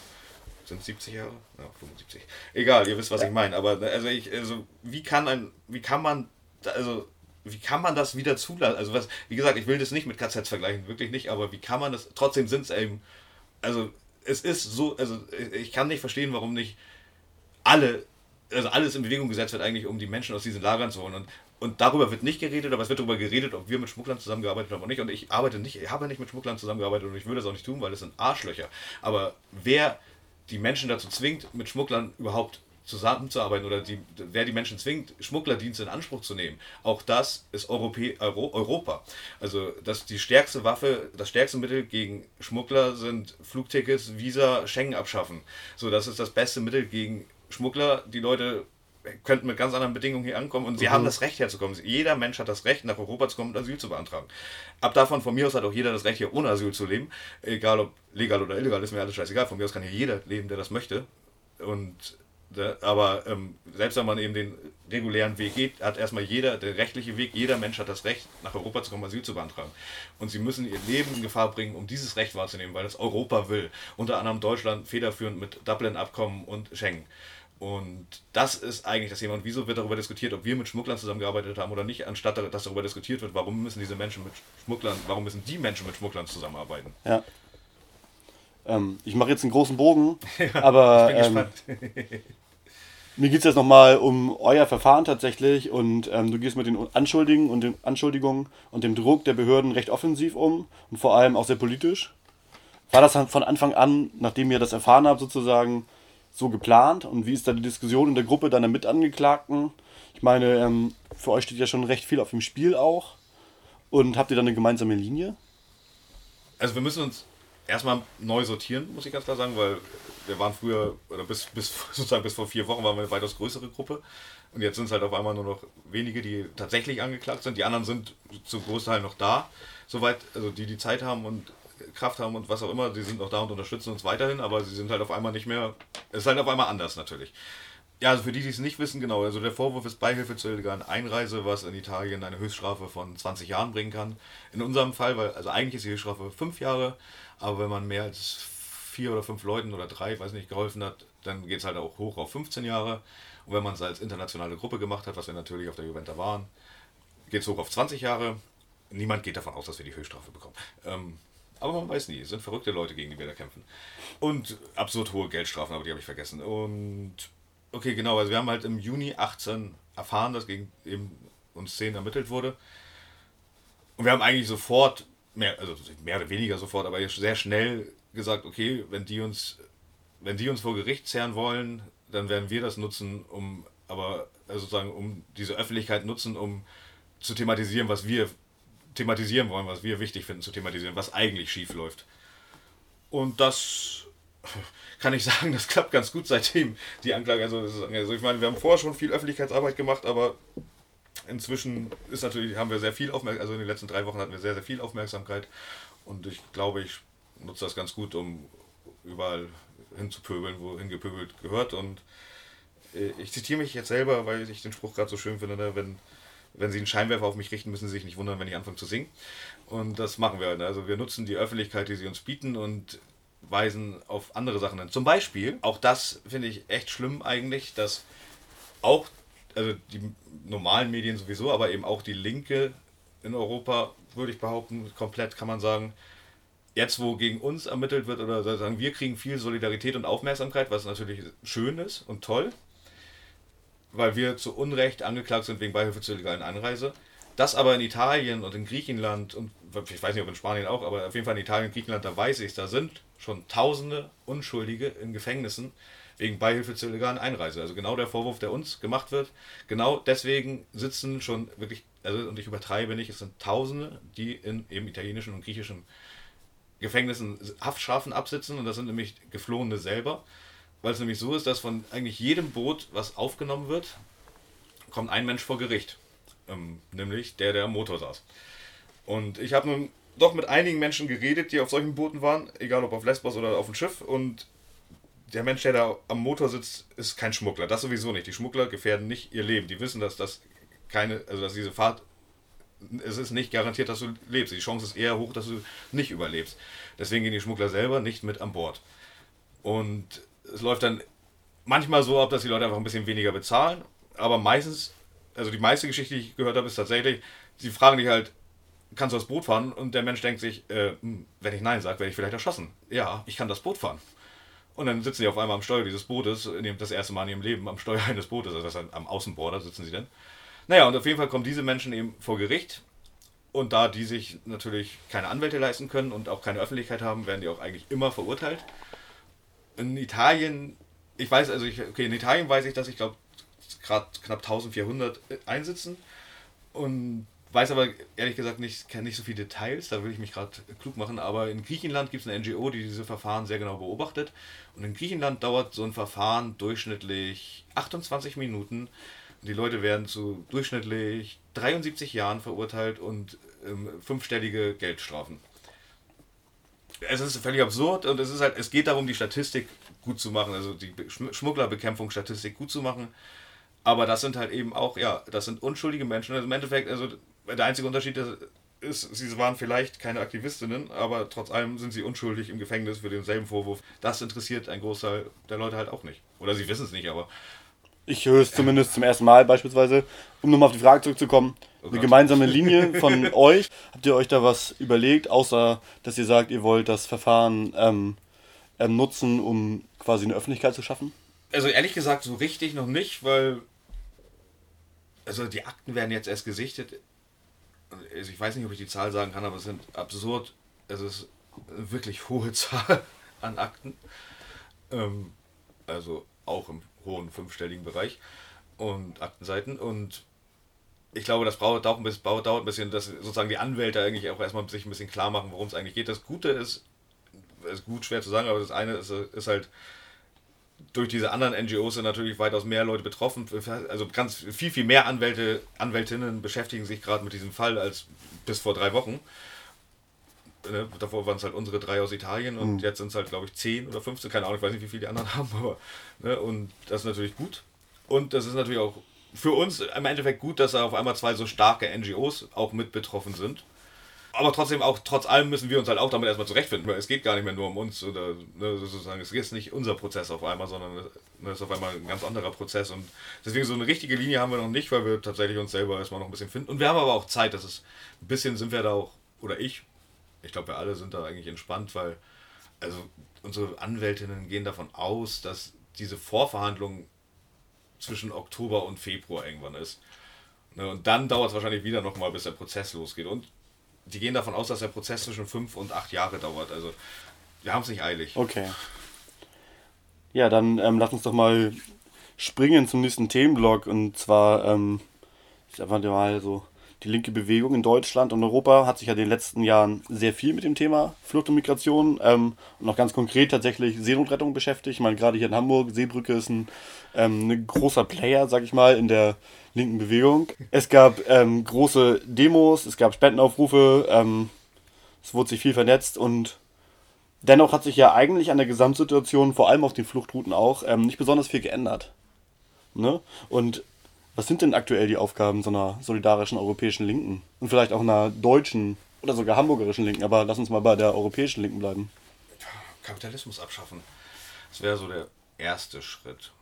Sind es 70 Jahre? Ja, 75. Egal, ihr wisst, was ich meine. Aber also ich, also wie kann ein, wie kann man, also wie kann man das wieder zulassen? Also was, wie gesagt, ich will das nicht mit KZs vergleichen, wirklich nicht, aber wie kann man das, trotzdem sind es eben, also es ist so, also ich kann nicht verstehen, warum nicht alle, also alles in Bewegung gesetzt wird eigentlich, um die Menschen aus diesen Lagern zu holen und und darüber wird nicht geredet, aber es wird darüber geredet, ob wir mit Schmugglern zusammengearbeitet haben oder nicht. Und ich arbeite nicht, ich habe nicht mit Schmugglern zusammengearbeitet und ich würde es auch nicht tun, weil es sind Arschlöcher. Aber wer die Menschen dazu zwingt, mit Schmugglern überhaupt zusammenzuarbeiten oder die, wer die Menschen zwingt, Schmugglerdienste in Anspruch zu nehmen. Auch das ist Europä Euro Europa. Also das die stärkste Waffe, das stärkste Mittel gegen Schmuggler sind Flugtickets, Visa, Schengen abschaffen. So, das ist das beste Mittel gegen Schmuggler. Die Leute könnten mit ganz anderen Bedingungen hier ankommen und sie mhm. haben das Recht herzukommen. Jeder Mensch hat das Recht, nach Europa zu kommen und Asyl zu beantragen. Ab davon, von mir aus hat auch jeder das Recht, hier ohne Asyl zu leben. Egal ob legal oder illegal, ist mir alles scheißegal. Von mir aus kann hier jeder leben, der das möchte. Und Ne? Aber ähm, selbst wenn man eben den regulären Weg geht, hat erstmal jeder, der rechtliche Weg, jeder Mensch hat das Recht, nach Europa zu kommen, Asyl zu beantragen. Und sie müssen ihr Leben in Gefahr bringen, um dieses Recht wahrzunehmen, weil das Europa will. Unter anderem Deutschland federführend mit Dublin-Abkommen und Schengen. Und das ist eigentlich das Thema. Und wieso wird darüber diskutiert, ob wir mit Schmugglern zusammengearbeitet haben oder nicht, anstatt dass darüber diskutiert wird, warum müssen diese Menschen mit Schmugglern, warum müssen die Menschen mit Schmugglern zusammenarbeiten? Ja. Ähm, ich mache jetzt einen großen Bogen, ja, aber ich bin ähm, gespannt. Mir geht es jetzt nochmal um euer Verfahren tatsächlich und ähm, du gehst mit den Anschuldigungen und den Anschuldigungen und dem Druck der Behörden recht offensiv um und vor allem auch sehr politisch. War das von Anfang an, nachdem ihr das erfahren habt, sozusagen so geplant? Und wie ist da die Diskussion in der Gruppe deiner Mitangeklagten? Ich meine, ähm, für euch steht ja schon recht viel auf dem Spiel auch. Und habt ihr da eine gemeinsame Linie? Also wir müssen uns erstmal neu sortieren, muss ich ganz klar sagen, weil wir waren früher, oder bis, bis sozusagen bis vor vier Wochen waren wir eine weitaus größere Gruppe. Und jetzt sind es halt auf einmal nur noch wenige, die tatsächlich angeklagt sind. Die anderen sind zum Großteil noch da. Soweit, also die die Zeit haben und Kraft haben und was auch immer, die sind noch da und unterstützen uns weiterhin, aber sie sind halt auf einmal nicht mehr Es ist halt auf einmal anders natürlich. Ja, also für die, die es nicht wissen, genau, also der Vorwurf ist Beihilfe zur illegalen Einreise, was in Italien eine Höchststrafe von 20 Jahren bringen kann. In unserem Fall, weil, also eigentlich ist die Höchststrafe 5 Jahre, aber wenn man mehr als vier oder fünf Leuten oder drei, weiß nicht, geholfen hat, dann geht es halt auch hoch auf 15 Jahre. Und wenn man es als internationale Gruppe gemacht hat, was wir natürlich auf der Juventa waren, geht es hoch auf 20 Jahre. Niemand geht davon aus, dass wir die Höchststrafe bekommen. Ähm, aber man weiß nie, es sind verrückte Leute, gegen die wir da kämpfen. Und absurd hohe Geldstrafen, aber die habe ich vergessen. Und okay, genau, also wir haben halt im Juni 18 erfahren, dass gegen eben uns 10 ermittelt wurde. Und wir haben eigentlich sofort, mehr, also mehr oder weniger sofort, aber sehr schnell gesagt, okay, wenn die uns, wenn die uns vor Gericht zerren wollen, dann werden wir das nutzen, um aber also sozusagen um diese Öffentlichkeit nutzen, um zu thematisieren, was wir thematisieren wollen, was wir wichtig finden zu thematisieren, was eigentlich schief läuft. Und das kann ich sagen, das klappt ganz gut seitdem die Anklage. Also, also ich meine, wir haben vorher schon viel Öffentlichkeitsarbeit gemacht, aber inzwischen ist natürlich, haben wir sehr viel Aufmerksamkeit, also in den letzten drei Wochen hatten wir sehr, sehr viel Aufmerksamkeit und ich glaube, ich nutze das ganz gut, um überall hinzupöbeln, wo hingepöbelt gehört und äh, ich zitiere mich jetzt selber, weil ich den Spruch gerade so schön finde, ne? wenn wenn Sie einen Scheinwerfer auf mich richten, müssen Sie sich nicht wundern, wenn ich anfange zu singen. Und das machen wir. Also wir nutzen die Öffentlichkeit, die sie uns bieten und weisen auf andere Sachen hin. Zum Beispiel, auch das finde ich echt schlimm eigentlich, dass auch, also die normalen Medien sowieso, aber eben auch die Linke in Europa, würde ich behaupten, komplett kann man sagen, jetzt wo gegen uns ermittelt wird oder sagen, wir kriegen viel Solidarität und Aufmerksamkeit, was natürlich schön ist und toll, weil wir zu Unrecht angeklagt sind wegen Beihilfe zur illegalen Einreise. Das aber in Italien und in Griechenland und ich weiß nicht, ob in Spanien auch, aber auf jeden Fall in Italien und Griechenland, da weiß ich, da sind schon tausende Unschuldige in Gefängnissen wegen Beihilfe zur illegalen Einreise. Also genau der Vorwurf, der uns gemacht wird. Genau deswegen sitzen schon wirklich, also und ich übertreibe nicht, es sind Tausende, die in eben italienischen und griechischen Gefängnissen Haftstrafen absitzen und das sind nämlich Geflohene selber. Weil es nämlich so ist, dass von eigentlich jedem Boot, was aufgenommen wird, kommt ein Mensch vor Gericht. Ähm, nämlich der, der am Motor saß. Und ich habe nun doch mit einigen Menschen geredet, die auf solchen Booten waren, egal ob auf Lesbos oder auf dem Schiff. Und der Mensch, der da am Motor sitzt, ist kein Schmuggler. Das sowieso nicht. Die Schmuggler gefährden nicht ihr Leben. Die wissen, dass das keine, also dass diese Fahrt, es ist nicht garantiert, dass du lebst. Die Chance ist eher hoch, dass du nicht überlebst. Deswegen gehen die Schmuggler selber nicht mit an Bord. Und es läuft dann manchmal so ab, dass die Leute einfach ein bisschen weniger bezahlen, aber meistens, also die meiste Geschichte, die ich gehört habe, ist tatsächlich, sie fragen dich halt, kannst du das Boot fahren? Und der Mensch denkt sich, äh, hm, wenn ich Nein sage, werde ich vielleicht erschossen. Ja, ich kann das Boot fahren. Und dann sitzen sie auf einmal am Steuer dieses Bootes, das erste Mal in ihrem Leben am Steuer eines Bootes, also am Außenborder sitzen sie dann. Naja, und auf jeden Fall kommen diese Menschen eben vor Gericht. Und da die sich natürlich keine Anwälte leisten können und auch keine Öffentlichkeit haben, werden die auch eigentlich immer verurteilt in Italien, ich weiß, also ich, okay, in Italien weiß ich, dass ich glaube, gerade knapp 1400 einsitzen und weiß aber ehrlich gesagt nicht, nicht so viele Details, da will ich mich gerade klug machen, aber in Griechenland gibt es eine NGO, die diese Verfahren sehr genau beobachtet und in Griechenland dauert so ein Verfahren durchschnittlich 28 Minuten die Leute werden zu durchschnittlich 73 Jahren verurteilt und ähm, fünfstellige Geldstrafen es ist völlig absurd und es ist halt, es geht darum, die Statistik gut zu machen, also die Schmugglerbekämpfung Statistik gut zu machen. Aber das sind halt eben auch, ja, das sind unschuldige Menschen. Also im Endeffekt, also der einzige Unterschied ist, sie waren vielleicht keine Aktivistinnen, aber trotz allem sind sie unschuldig im Gefängnis für denselben Vorwurf. Das interessiert ein Großteil der Leute halt auch nicht. Oder sie wissen es nicht, aber. Ich höre es zumindest zum ersten Mal beispielsweise. Um nochmal auf die Frage zurückzukommen, Oh eine gemeinsame Linie von euch. Habt ihr euch da was überlegt, außer dass ihr sagt, ihr wollt das Verfahren ähm, ähm, nutzen, um quasi eine Öffentlichkeit zu schaffen? Also ehrlich gesagt, so richtig noch nicht, weil also die Akten werden jetzt erst gesichtet. Also ich weiß nicht, ob ich die Zahl sagen kann, aber es sind absurd. Es ist eine wirklich hohe Zahl an Akten. Ähm, also auch im hohen fünfstelligen Bereich und Aktenseiten. Und ich glaube, das dauert, ein bisschen, dauert ein bisschen, dass sozusagen die Anwälte eigentlich auch erstmal sich ein bisschen klar machen, worum es eigentlich geht. Das Gute ist, ist gut schwer zu sagen, aber das eine ist, ist halt, durch diese anderen NGOs sind natürlich weitaus mehr Leute betroffen. Also ganz viel, viel mehr Anwälte, Anwältinnen beschäftigen sich gerade mit diesem Fall als bis vor drei Wochen. Ne, davor waren es halt unsere drei aus Italien und mhm. jetzt sind es halt, glaube ich, zehn oder 15, keine Ahnung, ich weiß nicht, wie viele die anderen haben, aber ne, und das ist natürlich gut. Und das ist natürlich auch für uns im Endeffekt gut, dass auf einmal zwei so starke NGOs auch mit betroffen sind. Aber trotzdem auch, trotz allem müssen wir uns halt auch damit erstmal zurechtfinden, weil es geht gar nicht mehr nur um uns oder ne, sozusagen, es ist nicht unser Prozess auf einmal, sondern es ne, ist auf einmal ein ganz anderer Prozess und deswegen so eine richtige Linie haben wir noch nicht, weil wir tatsächlich uns selber erstmal noch ein bisschen finden und wir haben aber auch Zeit, das ist ein bisschen sind wir da auch, oder ich, ich glaube wir alle sind da eigentlich entspannt, weil also unsere Anwältinnen gehen davon aus, dass diese Vorverhandlungen zwischen Oktober und Februar irgendwann ist. Ne, und dann dauert es wahrscheinlich wieder nochmal, bis der Prozess losgeht. Und die gehen davon aus, dass der Prozess zwischen fünf und acht Jahre dauert. Also wir haben es nicht eilig. Okay. Ja, dann ähm, lass uns doch mal springen zum nächsten Themenblock. Und zwar, ähm, ich einfach mal so die linke Bewegung in Deutschland und Europa hat sich ja in den letzten Jahren sehr viel mit dem Thema Flucht und Migration ähm, und auch ganz konkret tatsächlich Seenotrettung beschäftigt. Ich meine, gerade hier in Hamburg, Seebrücke ist ein, ähm, ein großer Player, sag ich mal, in der linken Bewegung. Es gab ähm, große Demos, es gab Spendenaufrufe, ähm, es wurde sich viel vernetzt und dennoch hat sich ja eigentlich an der Gesamtsituation, vor allem auf den Fluchtrouten auch, ähm, nicht besonders viel geändert. Ne? Und was sind denn aktuell die Aufgaben so einer solidarischen europäischen Linken? Und vielleicht auch einer deutschen oder sogar hamburgerischen Linken, aber lass uns mal bei der europäischen Linken bleiben. Kapitalismus abschaffen. Das wäre so der erste Schritt.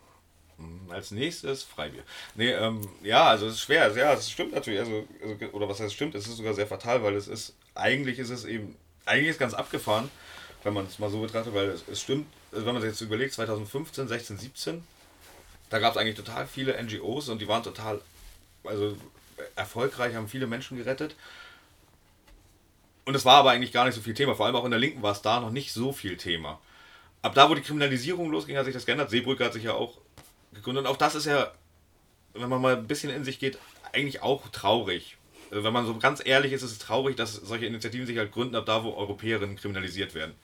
Hm, als nächstes Freibier. Nee, ähm, ja, also es ist schwer. Ja, es stimmt natürlich. Also, also, oder was heißt stimmt, es ist sogar sehr fatal, weil es ist, eigentlich ist es eben, eigentlich ist ganz abgefahren, wenn man es mal so betrachtet, weil es, es stimmt, wenn man sich jetzt überlegt, 2015, 16, 17, da gab es eigentlich total viele NGOs und die waren total also erfolgreich, haben viele Menschen gerettet. Und es war aber eigentlich gar nicht so viel Thema. Vor allem auch in der Linken war es da noch nicht so viel Thema. Ab da, wo die Kriminalisierung losging, hat sich das geändert. Seebrücke hat sich ja auch gegründet. Und auch das ist ja, wenn man mal ein bisschen in sich geht, eigentlich auch traurig. Also wenn man so ganz ehrlich ist, ist es traurig, dass solche Initiativen sich halt gründen, ab da, wo Europäerinnen kriminalisiert werden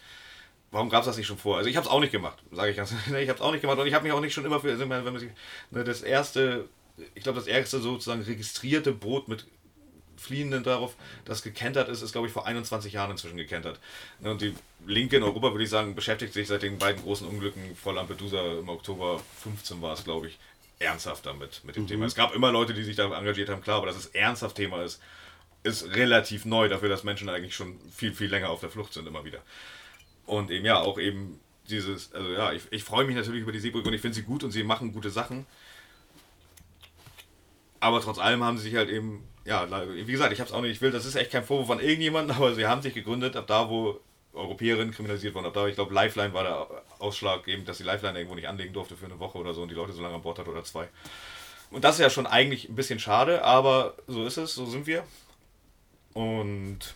warum gab es das nicht schon vor? Also ich habe es auch nicht gemacht, sage ich ganz. Ich habe es auch nicht gemacht und ich habe mich auch nicht schon immer für, also ne, das erste, ich glaube das erste sozusagen registrierte Boot mit Fliehenden darauf, das gekentert ist, ist glaube ich vor 21 Jahren inzwischen gekentert. Ne, und die Linke in Europa, würde ich sagen, beschäftigt sich seit den beiden großen Unglücken vor Lampedusa im Oktober 15 war es, glaube ich, ernsthaft damit, mit dem mhm. Thema. Es gab immer Leute, die sich da engagiert haben, klar, aber dass es ernsthaft Thema ist, ist relativ neu dafür, dass Menschen eigentlich schon viel, viel länger auf der Flucht sind, immer wieder. Und eben ja, auch eben dieses, also ja, ich, ich freue mich natürlich über die Seebrücke und ich finde sie gut und sie machen gute Sachen. Aber trotz allem haben sie sich halt eben, ja, wie gesagt, ich habe es auch nicht, ich will, das ist echt kein Vorwurf von irgendjemandem, aber sie haben sich gegründet, ab da, wo Europäerinnen kriminalisiert wurden, ab da, ich glaube, Lifeline war der Ausschlag eben, dass die Lifeline irgendwo nicht anlegen durfte für eine Woche oder so und die Leute so lange an Bord hat oder zwei. Und das ist ja schon eigentlich ein bisschen schade, aber so ist es, so sind wir. Und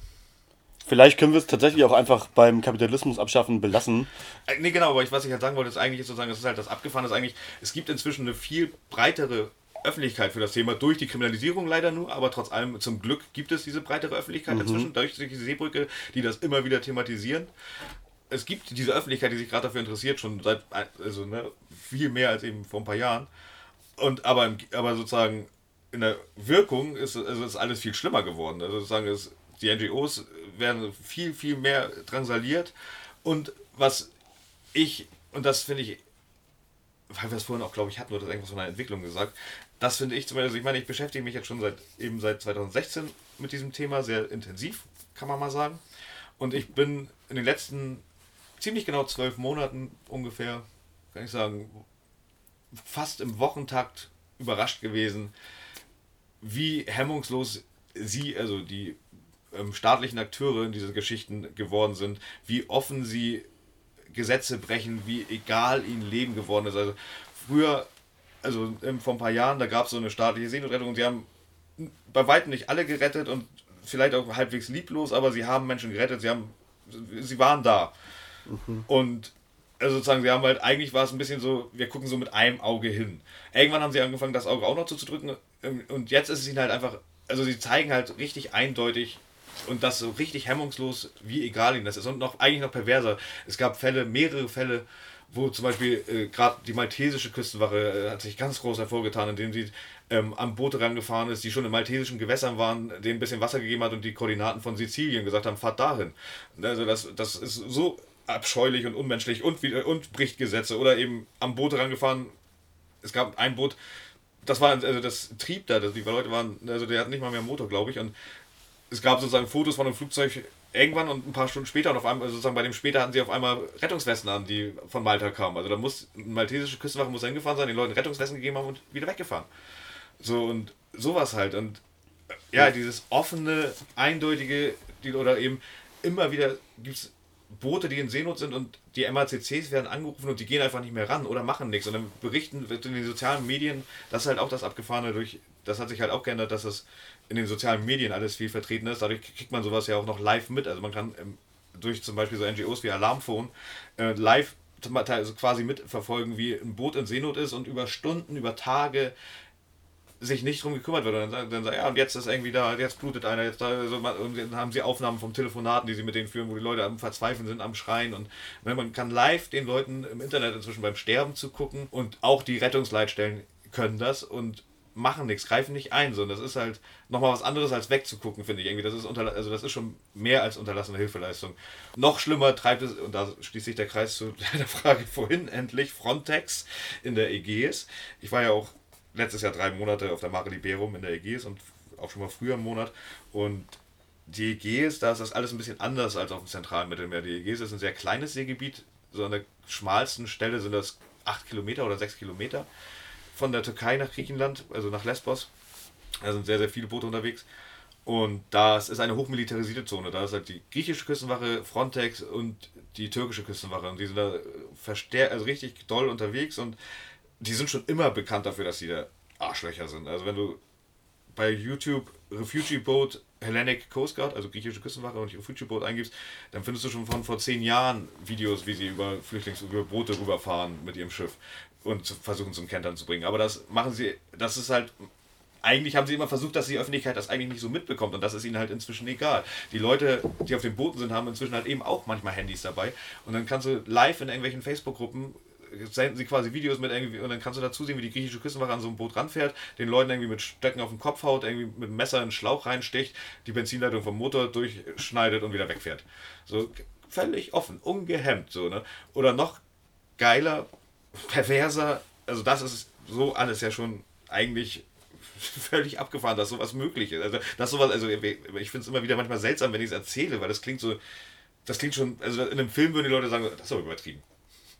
Vielleicht können wir es tatsächlich auch einfach beim Kapitalismus abschaffen belassen. Äh, nee, genau, aber ich, was ich halt sagen wollte, ist eigentlich ist sozusagen, das ist halt das Abgefahren, ist eigentlich, es gibt inzwischen eine viel breitere Öffentlichkeit für das Thema, durch die Kriminalisierung leider nur, aber trotz allem zum Glück gibt es diese breitere Öffentlichkeit mhm. inzwischen, durch die Seebrücke, die das immer wieder thematisieren. Es gibt diese Öffentlichkeit, die sich gerade dafür interessiert, schon seit, also ne, viel mehr als eben vor ein paar Jahren. Und aber, aber sozusagen in der Wirkung ist, also ist alles viel schlimmer geworden. Also sozusagen ist die NGOs werden viel, viel mehr drangsaliert. Und was ich, und das finde ich, weil wir es vorhin auch, glaube ich, hatten, oder irgendwas von einer Entwicklung gesagt, das finde ich zum Beispiel, ich meine, ich beschäftige mich jetzt schon seit eben seit 2016 mit diesem Thema sehr intensiv, kann man mal sagen. Und ich bin in den letzten ziemlich genau zwölf Monaten ungefähr, kann ich sagen, fast im Wochentakt überrascht gewesen, wie hemmungslos sie, also die ähm, staatlichen Akteure in diese Geschichten geworden sind, wie offen sie Gesetze brechen, wie egal ihnen Leben geworden ist. Also früher, also ähm, vor ein paar Jahren, da gab es so eine staatliche Seenotrettung und sie haben bei weitem nicht alle gerettet und vielleicht auch halbwegs lieblos, aber sie haben Menschen gerettet, sie haben, sie waren da. Mhm. Und also sozusagen, sie haben halt, eigentlich war es ein bisschen so, wir gucken so mit einem Auge hin. Irgendwann haben sie angefangen, das Auge auch noch zuzudrücken ähm, und jetzt ist es ihnen halt einfach, also sie zeigen halt richtig eindeutig, und das so richtig hemmungslos, wie egal ihnen das ist. Und noch eigentlich noch perverser. Es gab Fälle, mehrere Fälle, wo zum Beispiel äh, gerade die maltesische Küstenwache äh, hat sich ganz groß hervorgetan, indem sie ähm, am Boot rangefahren ist, die schon in maltesischen Gewässern waren, denen ein bisschen Wasser gegeben hat und die Koordinaten von Sizilien gesagt haben, fahrt dahin. Also das, das ist so abscheulich und unmenschlich und, und bricht Gesetze. Oder eben am Boot rangefahren, es gab ein Boot, das war, also das trieb da, die Leute waren, also der hat nicht mal mehr Motor, glaube ich, und es gab sozusagen Fotos von einem Flugzeug irgendwann und ein paar Stunden später und auf einmal, also sozusagen bei dem später hatten sie auf einmal Rettungswesten an, die von Malta kamen. Also da muss, eine maltesische Küstenwache muss hingefahren sein, den Leuten Rettungswesten gegeben haben und wieder weggefahren. So und sowas halt. Und ja, dieses offene, eindeutige, die, oder eben immer wieder gibt es Boote, die in Seenot sind und die MACCs werden angerufen und die gehen einfach nicht mehr ran oder machen nichts. Und dann berichten in den sozialen Medien, das ist halt auch das Abgefahrene durch, das hat sich halt auch geändert, dass es in den sozialen Medien alles viel vertreten ist. Dadurch kriegt man sowas ja auch noch live mit. Also man kann ähm, durch zum Beispiel so NGOs wie Alarmphone äh, live also quasi mitverfolgen, wie ein Boot in Seenot ist und über Stunden, über Tage sich nicht drum gekümmert wird. Und dann, dann sagt, ja, und jetzt ist irgendwie da, jetzt blutet einer, jetzt da, also, und dann haben sie Aufnahmen vom Telefonaten, die sie mit denen führen, wo die Leute am Verzweifeln sind, am Schreien. Und man kann live den Leuten im Internet inzwischen beim Sterben zugucken und auch die Rettungsleitstellen können das und machen nichts, greifen nicht ein. So. Und das ist halt nochmal was anderes als wegzugucken, finde ich irgendwie. Das ist, unter, also das ist schon mehr als unterlassene Hilfeleistung. Noch schlimmer treibt es, und da schließt sich der Kreis zu der Frage vorhin endlich, Frontex in der Ägäis. Ich war ja auch letztes Jahr drei Monate auf der Mare Liberum in der Ägäis und auch schon mal früher im Monat. Und die Ägäis, da ist das alles ein bisschen anders als auf dem zentralen Mittelmeer. Die Ägäis ist ein sehr kleines Seegebiet. So an der schmalsten Stelle sind das acht Kilometer oder sechs Kilometer von der Türkei nach Griechenland, also nach Lesbos. Da sind sehr, sehr viele Boote unterwegs. Und das ist eine hochmilitarisierte Zone. Da ist halt die griechische Küstenwache, Frontex und die türkische Küstenwache. Und die sind da verstärkt, also richtig doll unterwegs und die sind schon immer bekannt dafür, dass sie da Arschlöcher sind. Also wenn du bei YouTube Refugee Boat Hellenic Coast Guard, also griechische Küstenwache und Refugee Boat eingibst, dann findest du schon von vor zehn Jahren Videos, wie sie über Flüchtlings über Boote rüberfahren mit ihrem Schiff und versuchen zum Kentern zu bringen. Aber das machen sie, das ist halt eigentlich haben sie immer versucht, dass die Öffentlichkeit das eigentlich nicht so mitbekommt und das ist ihnen halt inzwischen egal. Die Leute, die auf den Booten sind, haben inzwischen halt eben auch manchmal Handys dabei und dann kannst du live in irgendwelchen Facebook-Gruppen senden sie quasi Videos mit irgendwie und dann kannst du dazu sehen, wie die griechische Küstenwache an so ein Boot ranfährt, den Leuten irgendwie mit Stöcken auf den Kopf haut, irgendwie mit einem Messer in den Schlauch reinsticht, die Benzinleitung vom Motor durchschneidet und wieder wegfährt. So völlig offen, ungehemmt so, ne? Oder noch geiler, perverser, also das ist so alles ja schon eigentlich völlig abgefahren, dass sowas möglich ist. Also, dass sowas, also ich finde es immer wieder manchmal seltsam, wenn ich es erzähle, weil das klingt so, das klingt schon, also in einem Film würden die Leute sagen, das ist aber übertrieben.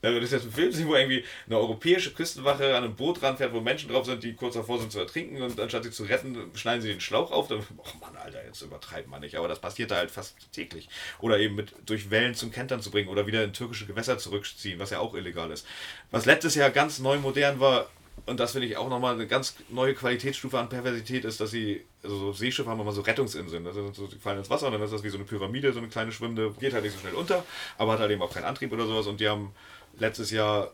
Also das ist jetzt ein Film, wo irgendwie eine europäische Küstenwache an einem Boot ranfährt, wo Menschen drauf sind, die kurz davor sind zu ertrinken und anstatt sie zu retten, schneiden sie den Schlauch auf. Dann, oh Mann, Alter, jetzt übertreibt man nicht. Aber das passiert da halt fast täglich. Oder eben mit durch Wellen zum Kentern zu bringen oder wieder in türkische Gewässer zurückziehen, was ja auch illegal ist. Was letztes Jahr ganz neu modern war, und das finde ich auch nochmal eine ganz neue Qualitätsstufe an Perversität ist, dass sie, also so Seeschiffe haben immer so Rettungsinseln. Also so, die fallen ins Wasser und dann ist das wie so eine Pyramide, so eine kleine schwimmende, geht halt nicht so schnell unter, aber hat halt eben auch keinen Antrieb oder sowas und die haben letztes Jahr,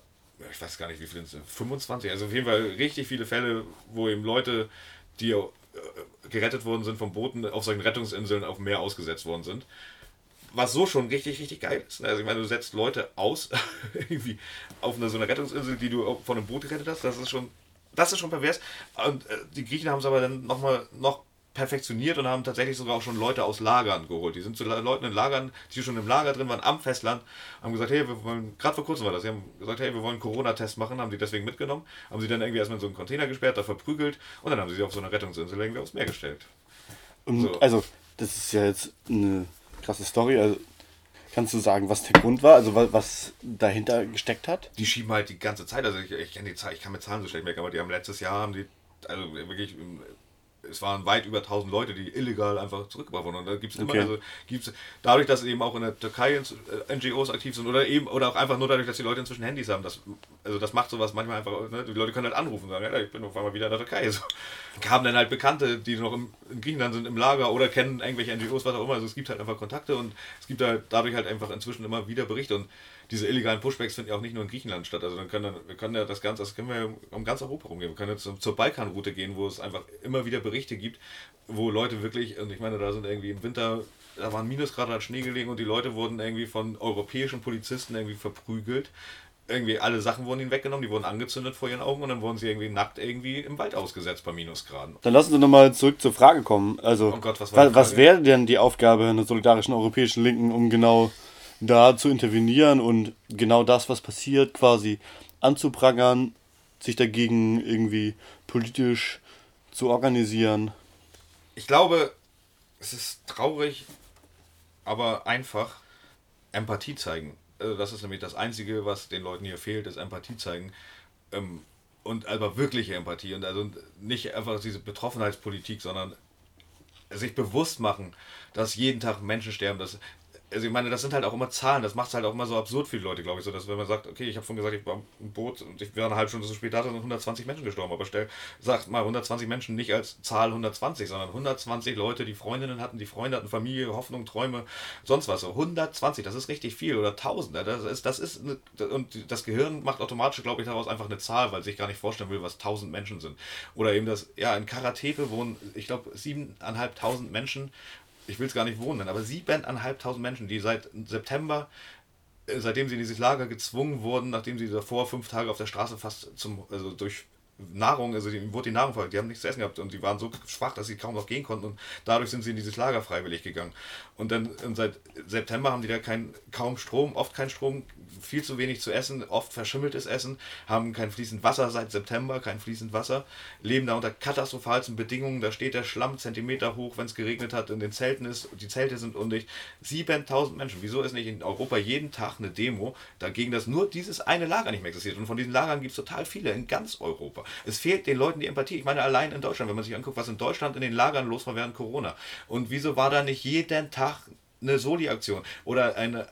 ich weiß gar nicht wie viele sind, 25, also auf jeden Fall richtig viele Fälle, wo eben Leute, die äh, gerettet worden sind von Booten auf solchen Rettungsinseln auf dem Meer ausgesetzt worden sind. Was so schon richtig, richtig geil ist. Also ich meine, du setzt Leute aus, irgendwie auf eine, so einer Rettungsinsel, die du von einem Boot gerettet hast, das ist schon, das ist schon pervers. Und äh, die Griechen haben es aber dann nochmal noch perfektioniert und haben tatsächlich sogar auch schon Leute aus Lagern geholt. Die sind zu Leuten in Lagern, die schon im Lager drin waren, am Festland, haben gesagt, hey, wir wollen, gerade vor kurzem war das, sie haben gesagt, hey, wir wollen Corona-Test machen, haben sie deswegen mitgenommen, haben sie dann irgendwie erstmal in so einen Container gesperrt, da verprügelt und dann haben sie sie auf so einer Rettungsinsel irgendwie aufs Meer gestellt. So. Also, das ist ja jetzt eine krasse Story. Also, Kannst du sagen, was der Grund war, also was dahinter gesteckt hat? Die schieben halt die ganze Zeit, also ich, ich kenne die Zahl, ich kann mit Zahlen so schlecht merken, aber die haben letztes Jahr haben die, also wirklich es waren weit über 1000 Leute, die illegal einfach zurückgebracht wurden. Und da gibt es immer, okay. also gibt's, dadurch, dass eben auch in der Türkei äh, NGOs aktiv sind oder eben oder auch einfach nur dadurch, dass die Leute inzwischen Handys haben, das, also das macht sowas manchmal einfach, ne? die Leute können halt anrufen und sagen, ja, ich bin auf einmal wieder in der Türkei. So. Haben dann halt Bekannte, die noch im, in Griechenland sind, im Lager oder kennen irgendwelche NGOs, was auch immer. Also es gibt halt einfach Kontakte und es gibt halt dadurch halt einfach inzwischen immer wieder Berichte und diese illegalen Pushbacks finden ja auch nicht nur in Griechenland statt. Also dann können wir können ja das Ganze, das können wir um ganz Europa rumgehen. Wir können jetzt zur Balkanroute gehen, wo es einfach immer wieder Berichte gibt, wo Leute wirklich, und ich meine, da sind irgendwie im Winter, da waren Minusgrade, hat Schnee gelegen und die Leute wurden irgendwie von europäischen Polizisten irgendwie verprügelt irgendwie alle Sachen wurden ihnen weggenommen, die wurden angezündet vor ihren Augen und dann wurden sie irgendwie nackt irgendwie im Wald ausgesetzt bei Minusgraden. Dann lassen Sie nochmal zurück zur Frage kommen. Also, oh Gott, was, wa was wäre denn die Aufgabe einer solidarischen europäischen Linken, um genau da zu intervenieren und genau das, was passiert, quasi anzuprangern, sich dagegen irgendwie politisch zu organisieren? Ich glaube, es ist traurig, aber einfach Empathie zeigen. Also das ist nämlich das Einzige, was den Leuten hier fehlt, ist Empathie zeigen. Ähm, und aber wirkliche Empathie. Und also nicht einfach diese Betroffenheitspolitik, sondern sich bewusst machen, dass jeden Tag Menschen sterben, dass also ich meine, das sind halt auch immer Zahlen, das macht es halt auch immer so absurd für die Leute, glaube ich, so, dass wenn man sagt, okay, ich habe vorhin gesagt, ich war im Boot und ich wäre eine halbe Stunde so spät da, sind 120 Menschen gestorben, aber stell, sagt mal 120 Menschen nicht als Zahl 120, sondern 120 Leute, die Freundinnen hatten, die Freunde hatten, Familie, Hoffnung, Träume, sonst was, so 120, das ist richtig viel. Oder 1000, das ist, das ist, eine, und das Gehirn macht automatisch, glaube ich, daraus einfach eine Zahl, weil sich gar nicht vorstellen will, was 1000 Menschen sind. Oder eben das, ja, in Karatepe wohnen, ich glaube, 7.500 Menschen ich will es gar nicht wohnen, aber siebeneinhalbtausend Menschen, die seit September, äh, seitdem sie in dieses Lager gezwungen wurden, nachdem sie davor fünf Tage auf der Straße fast zum, also durch Nahrung, also ihm wurde die Nahrung verfolgt, die haben nichts zu essen gehabt und die waren so schwach, dass sie kaum noch gehen konnten und dadurch sind sie in dieses Lager freiwillig gegangen. Und dann und seit September haben die da kein, kaum Strom, oft kein Strom, viel zu wenig zu essen, oft verschimmeltes Essen, haben kein fließend Wasser seit September, kein fließend Wasser, leben da unter katastrophalsten Bedingungen, da steht der Schlamm Zentimeter hoch, wenn es geregnet hat, in den Zelten ist, die Zelte sind undicht. 7000 Menschen, wieso ist nicht in Europa jeden Tag eine Demo dagegen, dass nur dieses eine Lager nicht mehr existiert? Und von diesen Lagern gibt es total viele in ganz Europa. Es fehlt den Leuten die Empathie. Ich meine, allein in Deutschland, wenn man sich anguckt, was in Deutschland in den Lagern los war während Corona. Und wieso war da nicht jeden Tag eine Soli-Aktion oder eine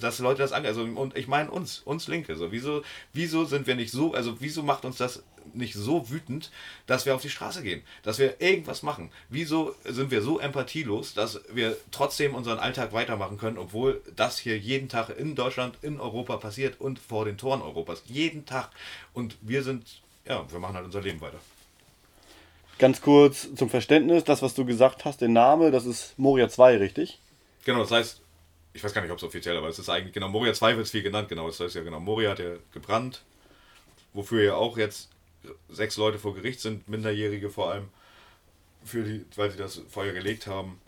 dass Leute das angehen. Also, und ich meine uns, uns Linke. So, wieso, wieso sind wir nicht so, also wieso macht uns das nicht so wütend, dass wir auf die Straße gehen, dass wir irgendwas machen? Wieso sind wir so empathielos, dass wir trotzdem unseren Alltag weitermachen können, obwohl das hier jeden Tag in Deutschland, in Europa passiert und vor den Toren Europas. Jeden Tag. Und wir sind, ja, wir machen halt unser Leben weiter. Ganz kurz zum Verständnis, das, was du gesagt hast, der Name, das ist Moria 2, richtig? Genau, das heißt, ich weiß gar nicht, ob es offiziell, aber es ist eigentlich, genau, Moria 2 wird es viel genannt, genau, das heißt ja genau, Moria hat ja gebrannt, wofür ja auch jetzt sechs Leute vor Gericht sind, Minderjährige vor allem, für die, weil sie das Feuer gelegt haben.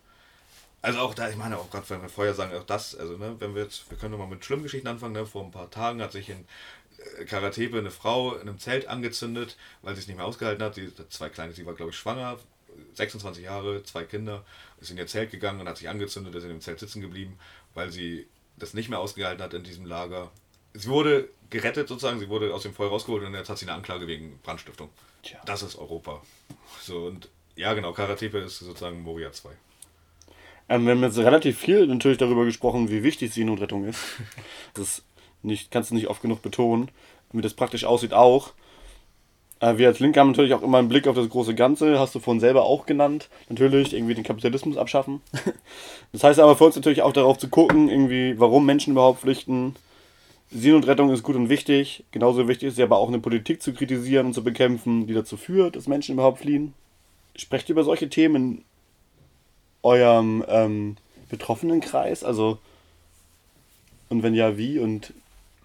Also auch da, ich meine auch gerade, wenn wir Feuer sagen, auch das, also ne, wenn wir jetzt, wir können mal mit schlimmen Geschichten anfangen, ne, vor ein paar Tagen hat sich in Karatepe eine Frau in einem Zelt angezündet, weil sie es nicht mehr ausgehalten hat, sie zwei kleine, sie war glaube ich schwanger, 26 Jahre, zwei Kinder, ist in ihr Zelt gegangen und hat sich angezündet, ist in dem Zelt sitzen geblieben weil sie das nicht mehr ausgehalten hat in diesem Lager. Sie wurde gerettet sozusagen, sie wurde aus dem Feuer rausgeholt und jetzt hat sie eine Anklage wegen Brandstiftung. Tja. Das ist Europa. So und ja genau, Karatepe ist sozusagen Moria 2. Ähm, wir haben jetzt relativ viel natürlich darüber gesprochen, wie wichtig Seenotrettung ist. Das nicht, kannst du nicht oft genug betonen. Wie das praktisch aussieht auch. Äh, wir als Linke haben natürlich auch immer einen Blick auf das große Ganze, hast du vorhin selber auch genannt. Natürlich irgendwie den Kapitalismus abschaffen. Das heißt aber uns natürlich auch darauf zu gucken, irgendwie, warum Menschen überhaupt flüchten. Seenotrettung ist gut und wichtig. Genauso wichtig ist ja aber auch eine Politik zu kritisieren und zu bekämpfen, die dazu führt, dass Menschen überhaupt fliehen. Sprecht ihr über solche Themen in eurem ähm, Betroffenenkreis? Also, und wenn ja, wie und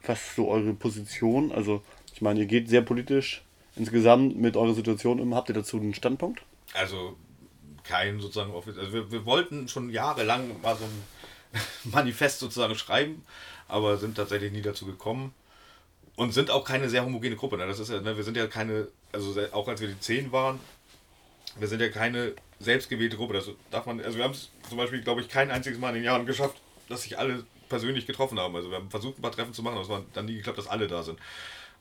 was so eure Position? Also, ich meine, ihr geht sehr politisch insgesamt mit eurer Situation um? Habt ihr dazu einen Standpunkt? Also kein sozusagen also wir, wir wollten schon jahrelang mal so ein Manifest sozusagen schreiben, aber sind tatsächlich nie dazu gekommen und sind auch keine sehr homogene Gruppe. Ne? Das ist ja, ne? wir sind ja keine, also auch als wir die 10 waren, wir sind ja keine selbstgewählte Gruppe. Das darf man, also wir haben es zum Beispiel, glaube ich, kein einziges Mal in den Jahren geschafft, dass sich alle persönlich getroffen haben. Also wir haben versucht, ein paar Treffen zu machen, aber es war dann nie geklappt, dass alle da sind.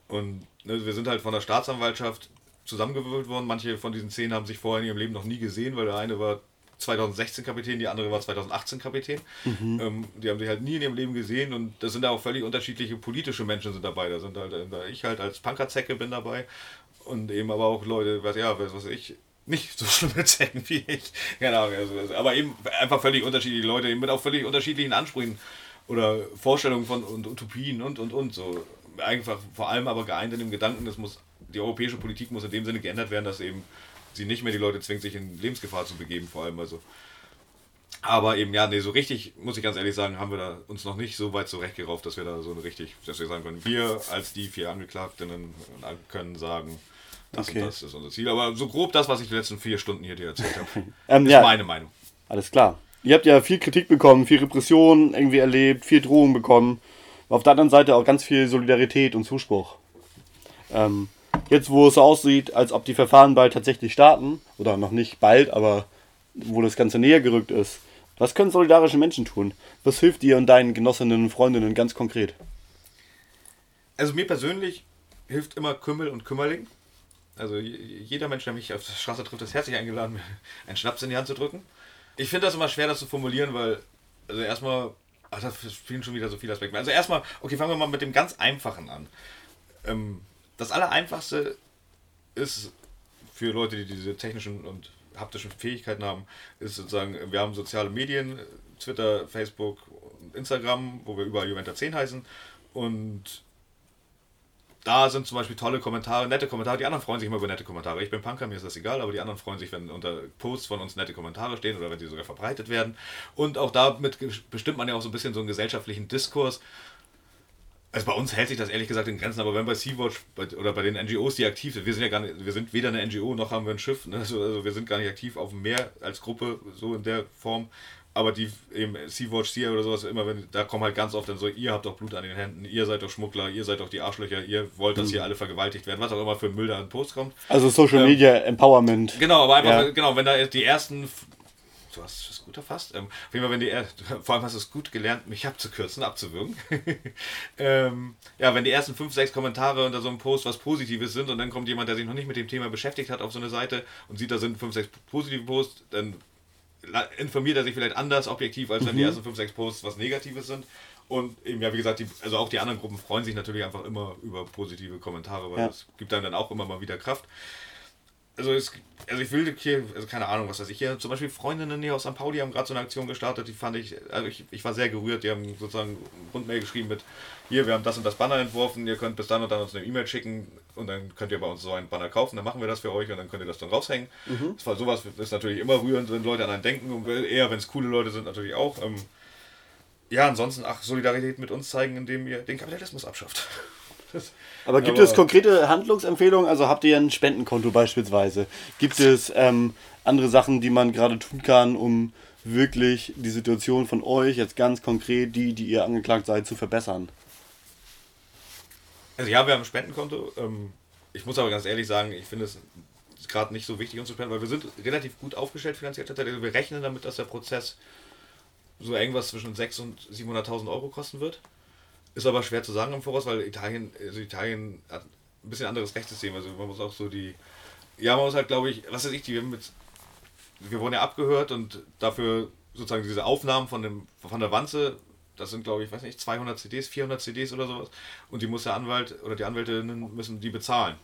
Und ne, wir sind halt von der Staatsanwaltschaft zusammengewürfelt worden. Manche von diesen zehn haben sich vorher in ihrem Leben noch nie gesehen, weil der eine war 2016 Kapitän, die andere war 2018 Kapitän. Mhm. Ähm, die haben sich halt nie in ihrem Leben gesehen und da sind auch völlig unterschiedliche politische Menschen sind dabei. Da sind halt, da ich halt als Punkerzecke bin dabei und eben aber auch Leute, was ja, was weiß ich, nicht so schlimme Zecken wie ich. Genau, also, also, aber eben einfach völlig unterschiedliche Leute, eben mit auch völlig unterschiedlichen Ansprüchen oder Vorstellungen von und Utopien und und und so einfach vor allem aber geeint in dem Gedanken, das muss, die europäische Politik muss in dem Sinne geändert werden, dass eben sie nicht mehr die Leute zwingt, sich in Lebensgefahr zu begeben, vor allem. Also Aber eben, ja, nee, so richtig, muss ich ganz ehrlich sagen, haben wir da uns noch nicht so weit zurechtgerauft, dass wir da so eine richtig, dass wir sagen können, wir als die vier Angeklagten können sagen, das okay. und das ist unser Ziel. Aber so grob das, was ich die letzten vier Stunden hier dir erzählt habe, ähm, ist ja, meine Meinung. Alles klar. Ihr habt ja viel Kritik bekommen, viel Repression irgendwie erlebt, viel Drohung bekommen. Auf der anderen Seite auch ganz viel Solidarität und Zuspruch. Ähm, jetzt, wo es so aussieht, als ob die Verfahren bald tatsächlich starten, oder noch nicht bald, aber wo das Ganze näher gerückt ist, was können solidarische Menschen tun? Was hilft dir und deinen Genossinnen und Freundinnen ganz konkret? Also mir persönlich hilft immer Kümmel und Kümmerling. Also jeder Mensch, der mich auf der Straße trifft, ist herzlich eingeladen, einen Schnaps in die Hand zu drücken. Ich finde das immer schwer, das zu formulieren, weil, also erstmal, ach, da spielen schon wieder so viele Aspekte. Also erstmal, okay, fangen wir mal mit dem ganz Einfachen an. Ähm, das Allereinfachste ist für Leute, die diese technischen und haptischen Fähigkeiten haben, ist sozusagen, wir haben soziale Medien, Twitter, Facebook, Instagram, wo wir überall Juventa 10 heißen und da sind zum Beispiel tolle Kommentare, nette Kommentare. Die anderen freuen sich immer über nette Kommentare. Ich bin Punker, mir ist das egal, aber die anderen freuen sich, wenn unter Posts von uns nette Kommentare stehen oder wenn sie sogar verbreitet werden. Und auch damit bestimmt man ja auch so ein bisschen so einen gesellschaftlichen Diskurs. Also bei uns hält sich das ehrlich gesagt in Grenzen, aber wenn bei Sea-Watch oder bei den NGOs, die aktiv sind, wir sind ja gar nicht, wir sind weder eine NGO noch haben wir ein Schiff, ne? also, also wir sind gar nicht aktiv auf dem Meer als Gruppe, so in der Form aber die eben Sea-Watch, Sea oder sowas, immer wenn, da kommen halt ganz oft dann so, ihr habt doch Blut an den Händen, ihr seid doch Schmuggler, ihr seid doch die Arschlöcher, ihr wollt, dass mhm. hier alle vergewaltigt werden, was auch immer für Müll da an Post kommt. Also Social ähm, Media Empowerment. Genau, aber einfach, ja. genau, wenn da die ersten, du hast es gut erfasst, ähm, auf jeden Fall, wenn die, vor allem hast du es gut gelernt, mich abzukürzen, abzuwürgen. ähm, ja, wenn die ersten fünf, sechs Kommentare unter so einem Post was Positives sind und dann kommt jemand, der sich noch nicht mit dem Thema beschäftigt hat, auf so eine Seite und sieht, da sind fünf, sechs positive Posts, dann informiert er sich vielleicht anders objektiv, als wenn mhm. die ersten 5, 6 Posts was Negatives sind. Und eben, ja, wie gesagt, die, also auch die anderen Gruppen freuen sich natürlich einfach immer über positive Kommentare, weil ja. das gibt dann, dann auch immer mal wieder Kraft also, es, also ich will hier, also keine Ahnung, was weiß ich, hier zum Beispiel Freundinnen hier aus St. Pauli haben gerade so eine Aktion gestartet, die fand ich, also ich, ich war sehr gerührt, die haben sozusagen Rundmail geschrieben mit, hier, wir haben das und das Banner entworfen, ihr könnt bis dann und dann uns eine E-Mail schicken und dann könnt ihr bei uns so ein Banner kaufen, dann machen wir das für euch und dann könnt ihr das dann raushängen. Mhm. Das war sowas ist natürlich immer rührend, wenn Leute an einen denken und eher, wenn es coole Leute sind, natürlich auch. Ähm, ja, ansonsten, ach, Solidarität mit uns zeigen, indem ihr den Kapitalismus abschafft. Aber gibt Aber es konkrete Handlungsempfehlungen? Also habt ihr ein Spendenkonto beispielsweise? Gibt es ähm, andere Sachen, die man gerade tun kann, um wirklich die Situation von euch, jetzt ganz konkret, die, die ihr angeklagt seid, zu verbessern? Also ja, wir haben ein Spendenkonto. Ähm, ich muss aber ganz ehrlich sagen, ich finde es gerade nicht so wichtig, uns zu spenden, weil wir sind relativ gut aufgestellt finanziell. Also wir rechnen damit, dass der Prozess so irgendwas zwischen 600.000 und 700.000 Euro kosten wird. Ist aber schwer zu sagen im Voraus, weil Italien, also Italien hat ein bisschen anderes Rechtssystem. Also man muss auch so die. Ja, man muss halt, glaube ich, was weiß ich, die wir mit. Wir wurden ja abgehört und dafür sozusagen diese Aufnahmen von, dem, von der Wanze, das sind, glaube ich, weiß nicht, 200 CDs, 400 CDs oder sowas. Und die muss der Anwalt oder die Anwältinnen müssen die bezahlen,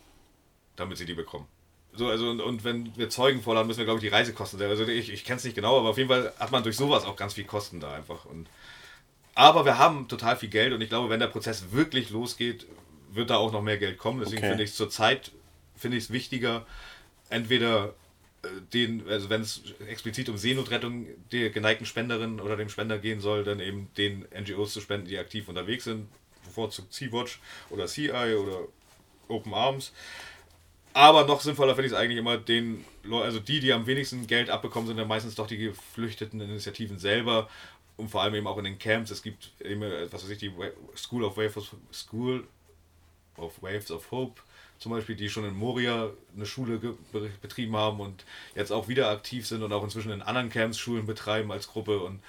damit sie die bekommen. So, also, und, und wenn wir Zeugen vorladen, müssen wir, glaube ich, die Reisekosten. Also ich, ich kenne es nicht genau, aber auf jeden Fall hat man durch sowas auch ganz viel Kosten da einfach. Und aber wir haben total viel Geld und ich glaube, wenn der Prozess wirklich losgeht, wird da auch noch mehr Geld kommen. Deswegen okay. finde ich es zurzeit finde ich es wichtiger, entweder äh, den, also wenn es explizit um Seenotrettung der geneigten Spenderin oder dem Spender gehen soll, dann eben den NGOs zu spenden, die aktiv unterwegs sind, bevorzugt Sea-Watch oder CI oder Open Arms. Aber noch sinnvoller finde ich es eigentlich immer den, also die, die am wenigsten Geld abbekommen, sind dann meistens doch die geflüchteten Initiativen selber und vor allem eben auch in den Camps. Es gibt immer, was weiß ich, die School of Waves of, School of Waves of Hope zum Beispiel, die schon in Moria eine Schule betrieben haben und jetzt auch wieder aktiv sind und auch inzwischen in anderen Camps Schulen betreiben als Gruppe und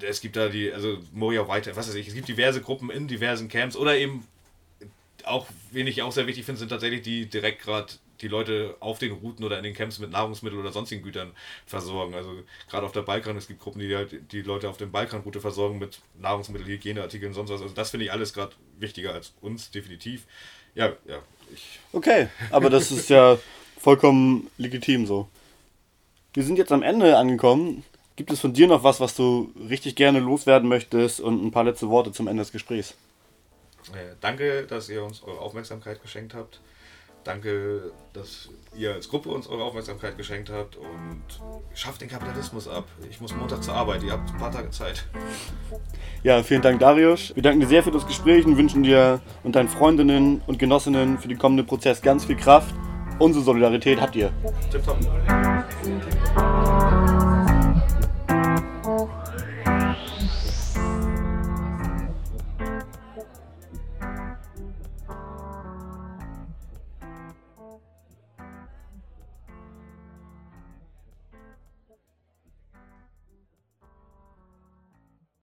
es gibt da die, also Moria weiter, was weiß ich, es gibt diverse Gruppen in diversen Camps oder eben auch, wen ich auch sehr wichtig finde, sind tatsächlich die direkt gerade die Leute auf den Routen oder in den Camps mit Nahrungsmitteln oder sonstigen Gütern versorgen. Also gerade auf der Balkan, es gibt Gruppen, die halt die Leute auf der Balkanroute versorgen mit Nahrungsmitteln, Hygieneartikeln und sonst was. Also das finde ich alles gerade wichtiger als uns, definitiv. Ja, ja. Ich okay, aber das ist ja vollkommen legitim so. Wir sind jetzt am Ende angekommen. Gibt es von dir noch was, was du richtig gerne loswerden möchtest und ein paar letzte Worte zum Ende des Gesprächs? Äh, danke, dass ihr uns eure Aufmerksamkeit geschenkt habt. Danke, dass ihr als Gruppe uns eure Aufmerksamkeit geschenkt habt und schafft den Kapitalismus ab. Ich muss Montag zur Arbeit, ihr habt ein paar Tage Zeit. Ja, vielen Dank, Darius. Wir danken dir sehr für das Gespräch und wünschen dir und deinen Freundinnen und Genossinnen für den kommenden Prozess ganz viel Kraft. Unsere Solidarität habt ihr. Tipptopp.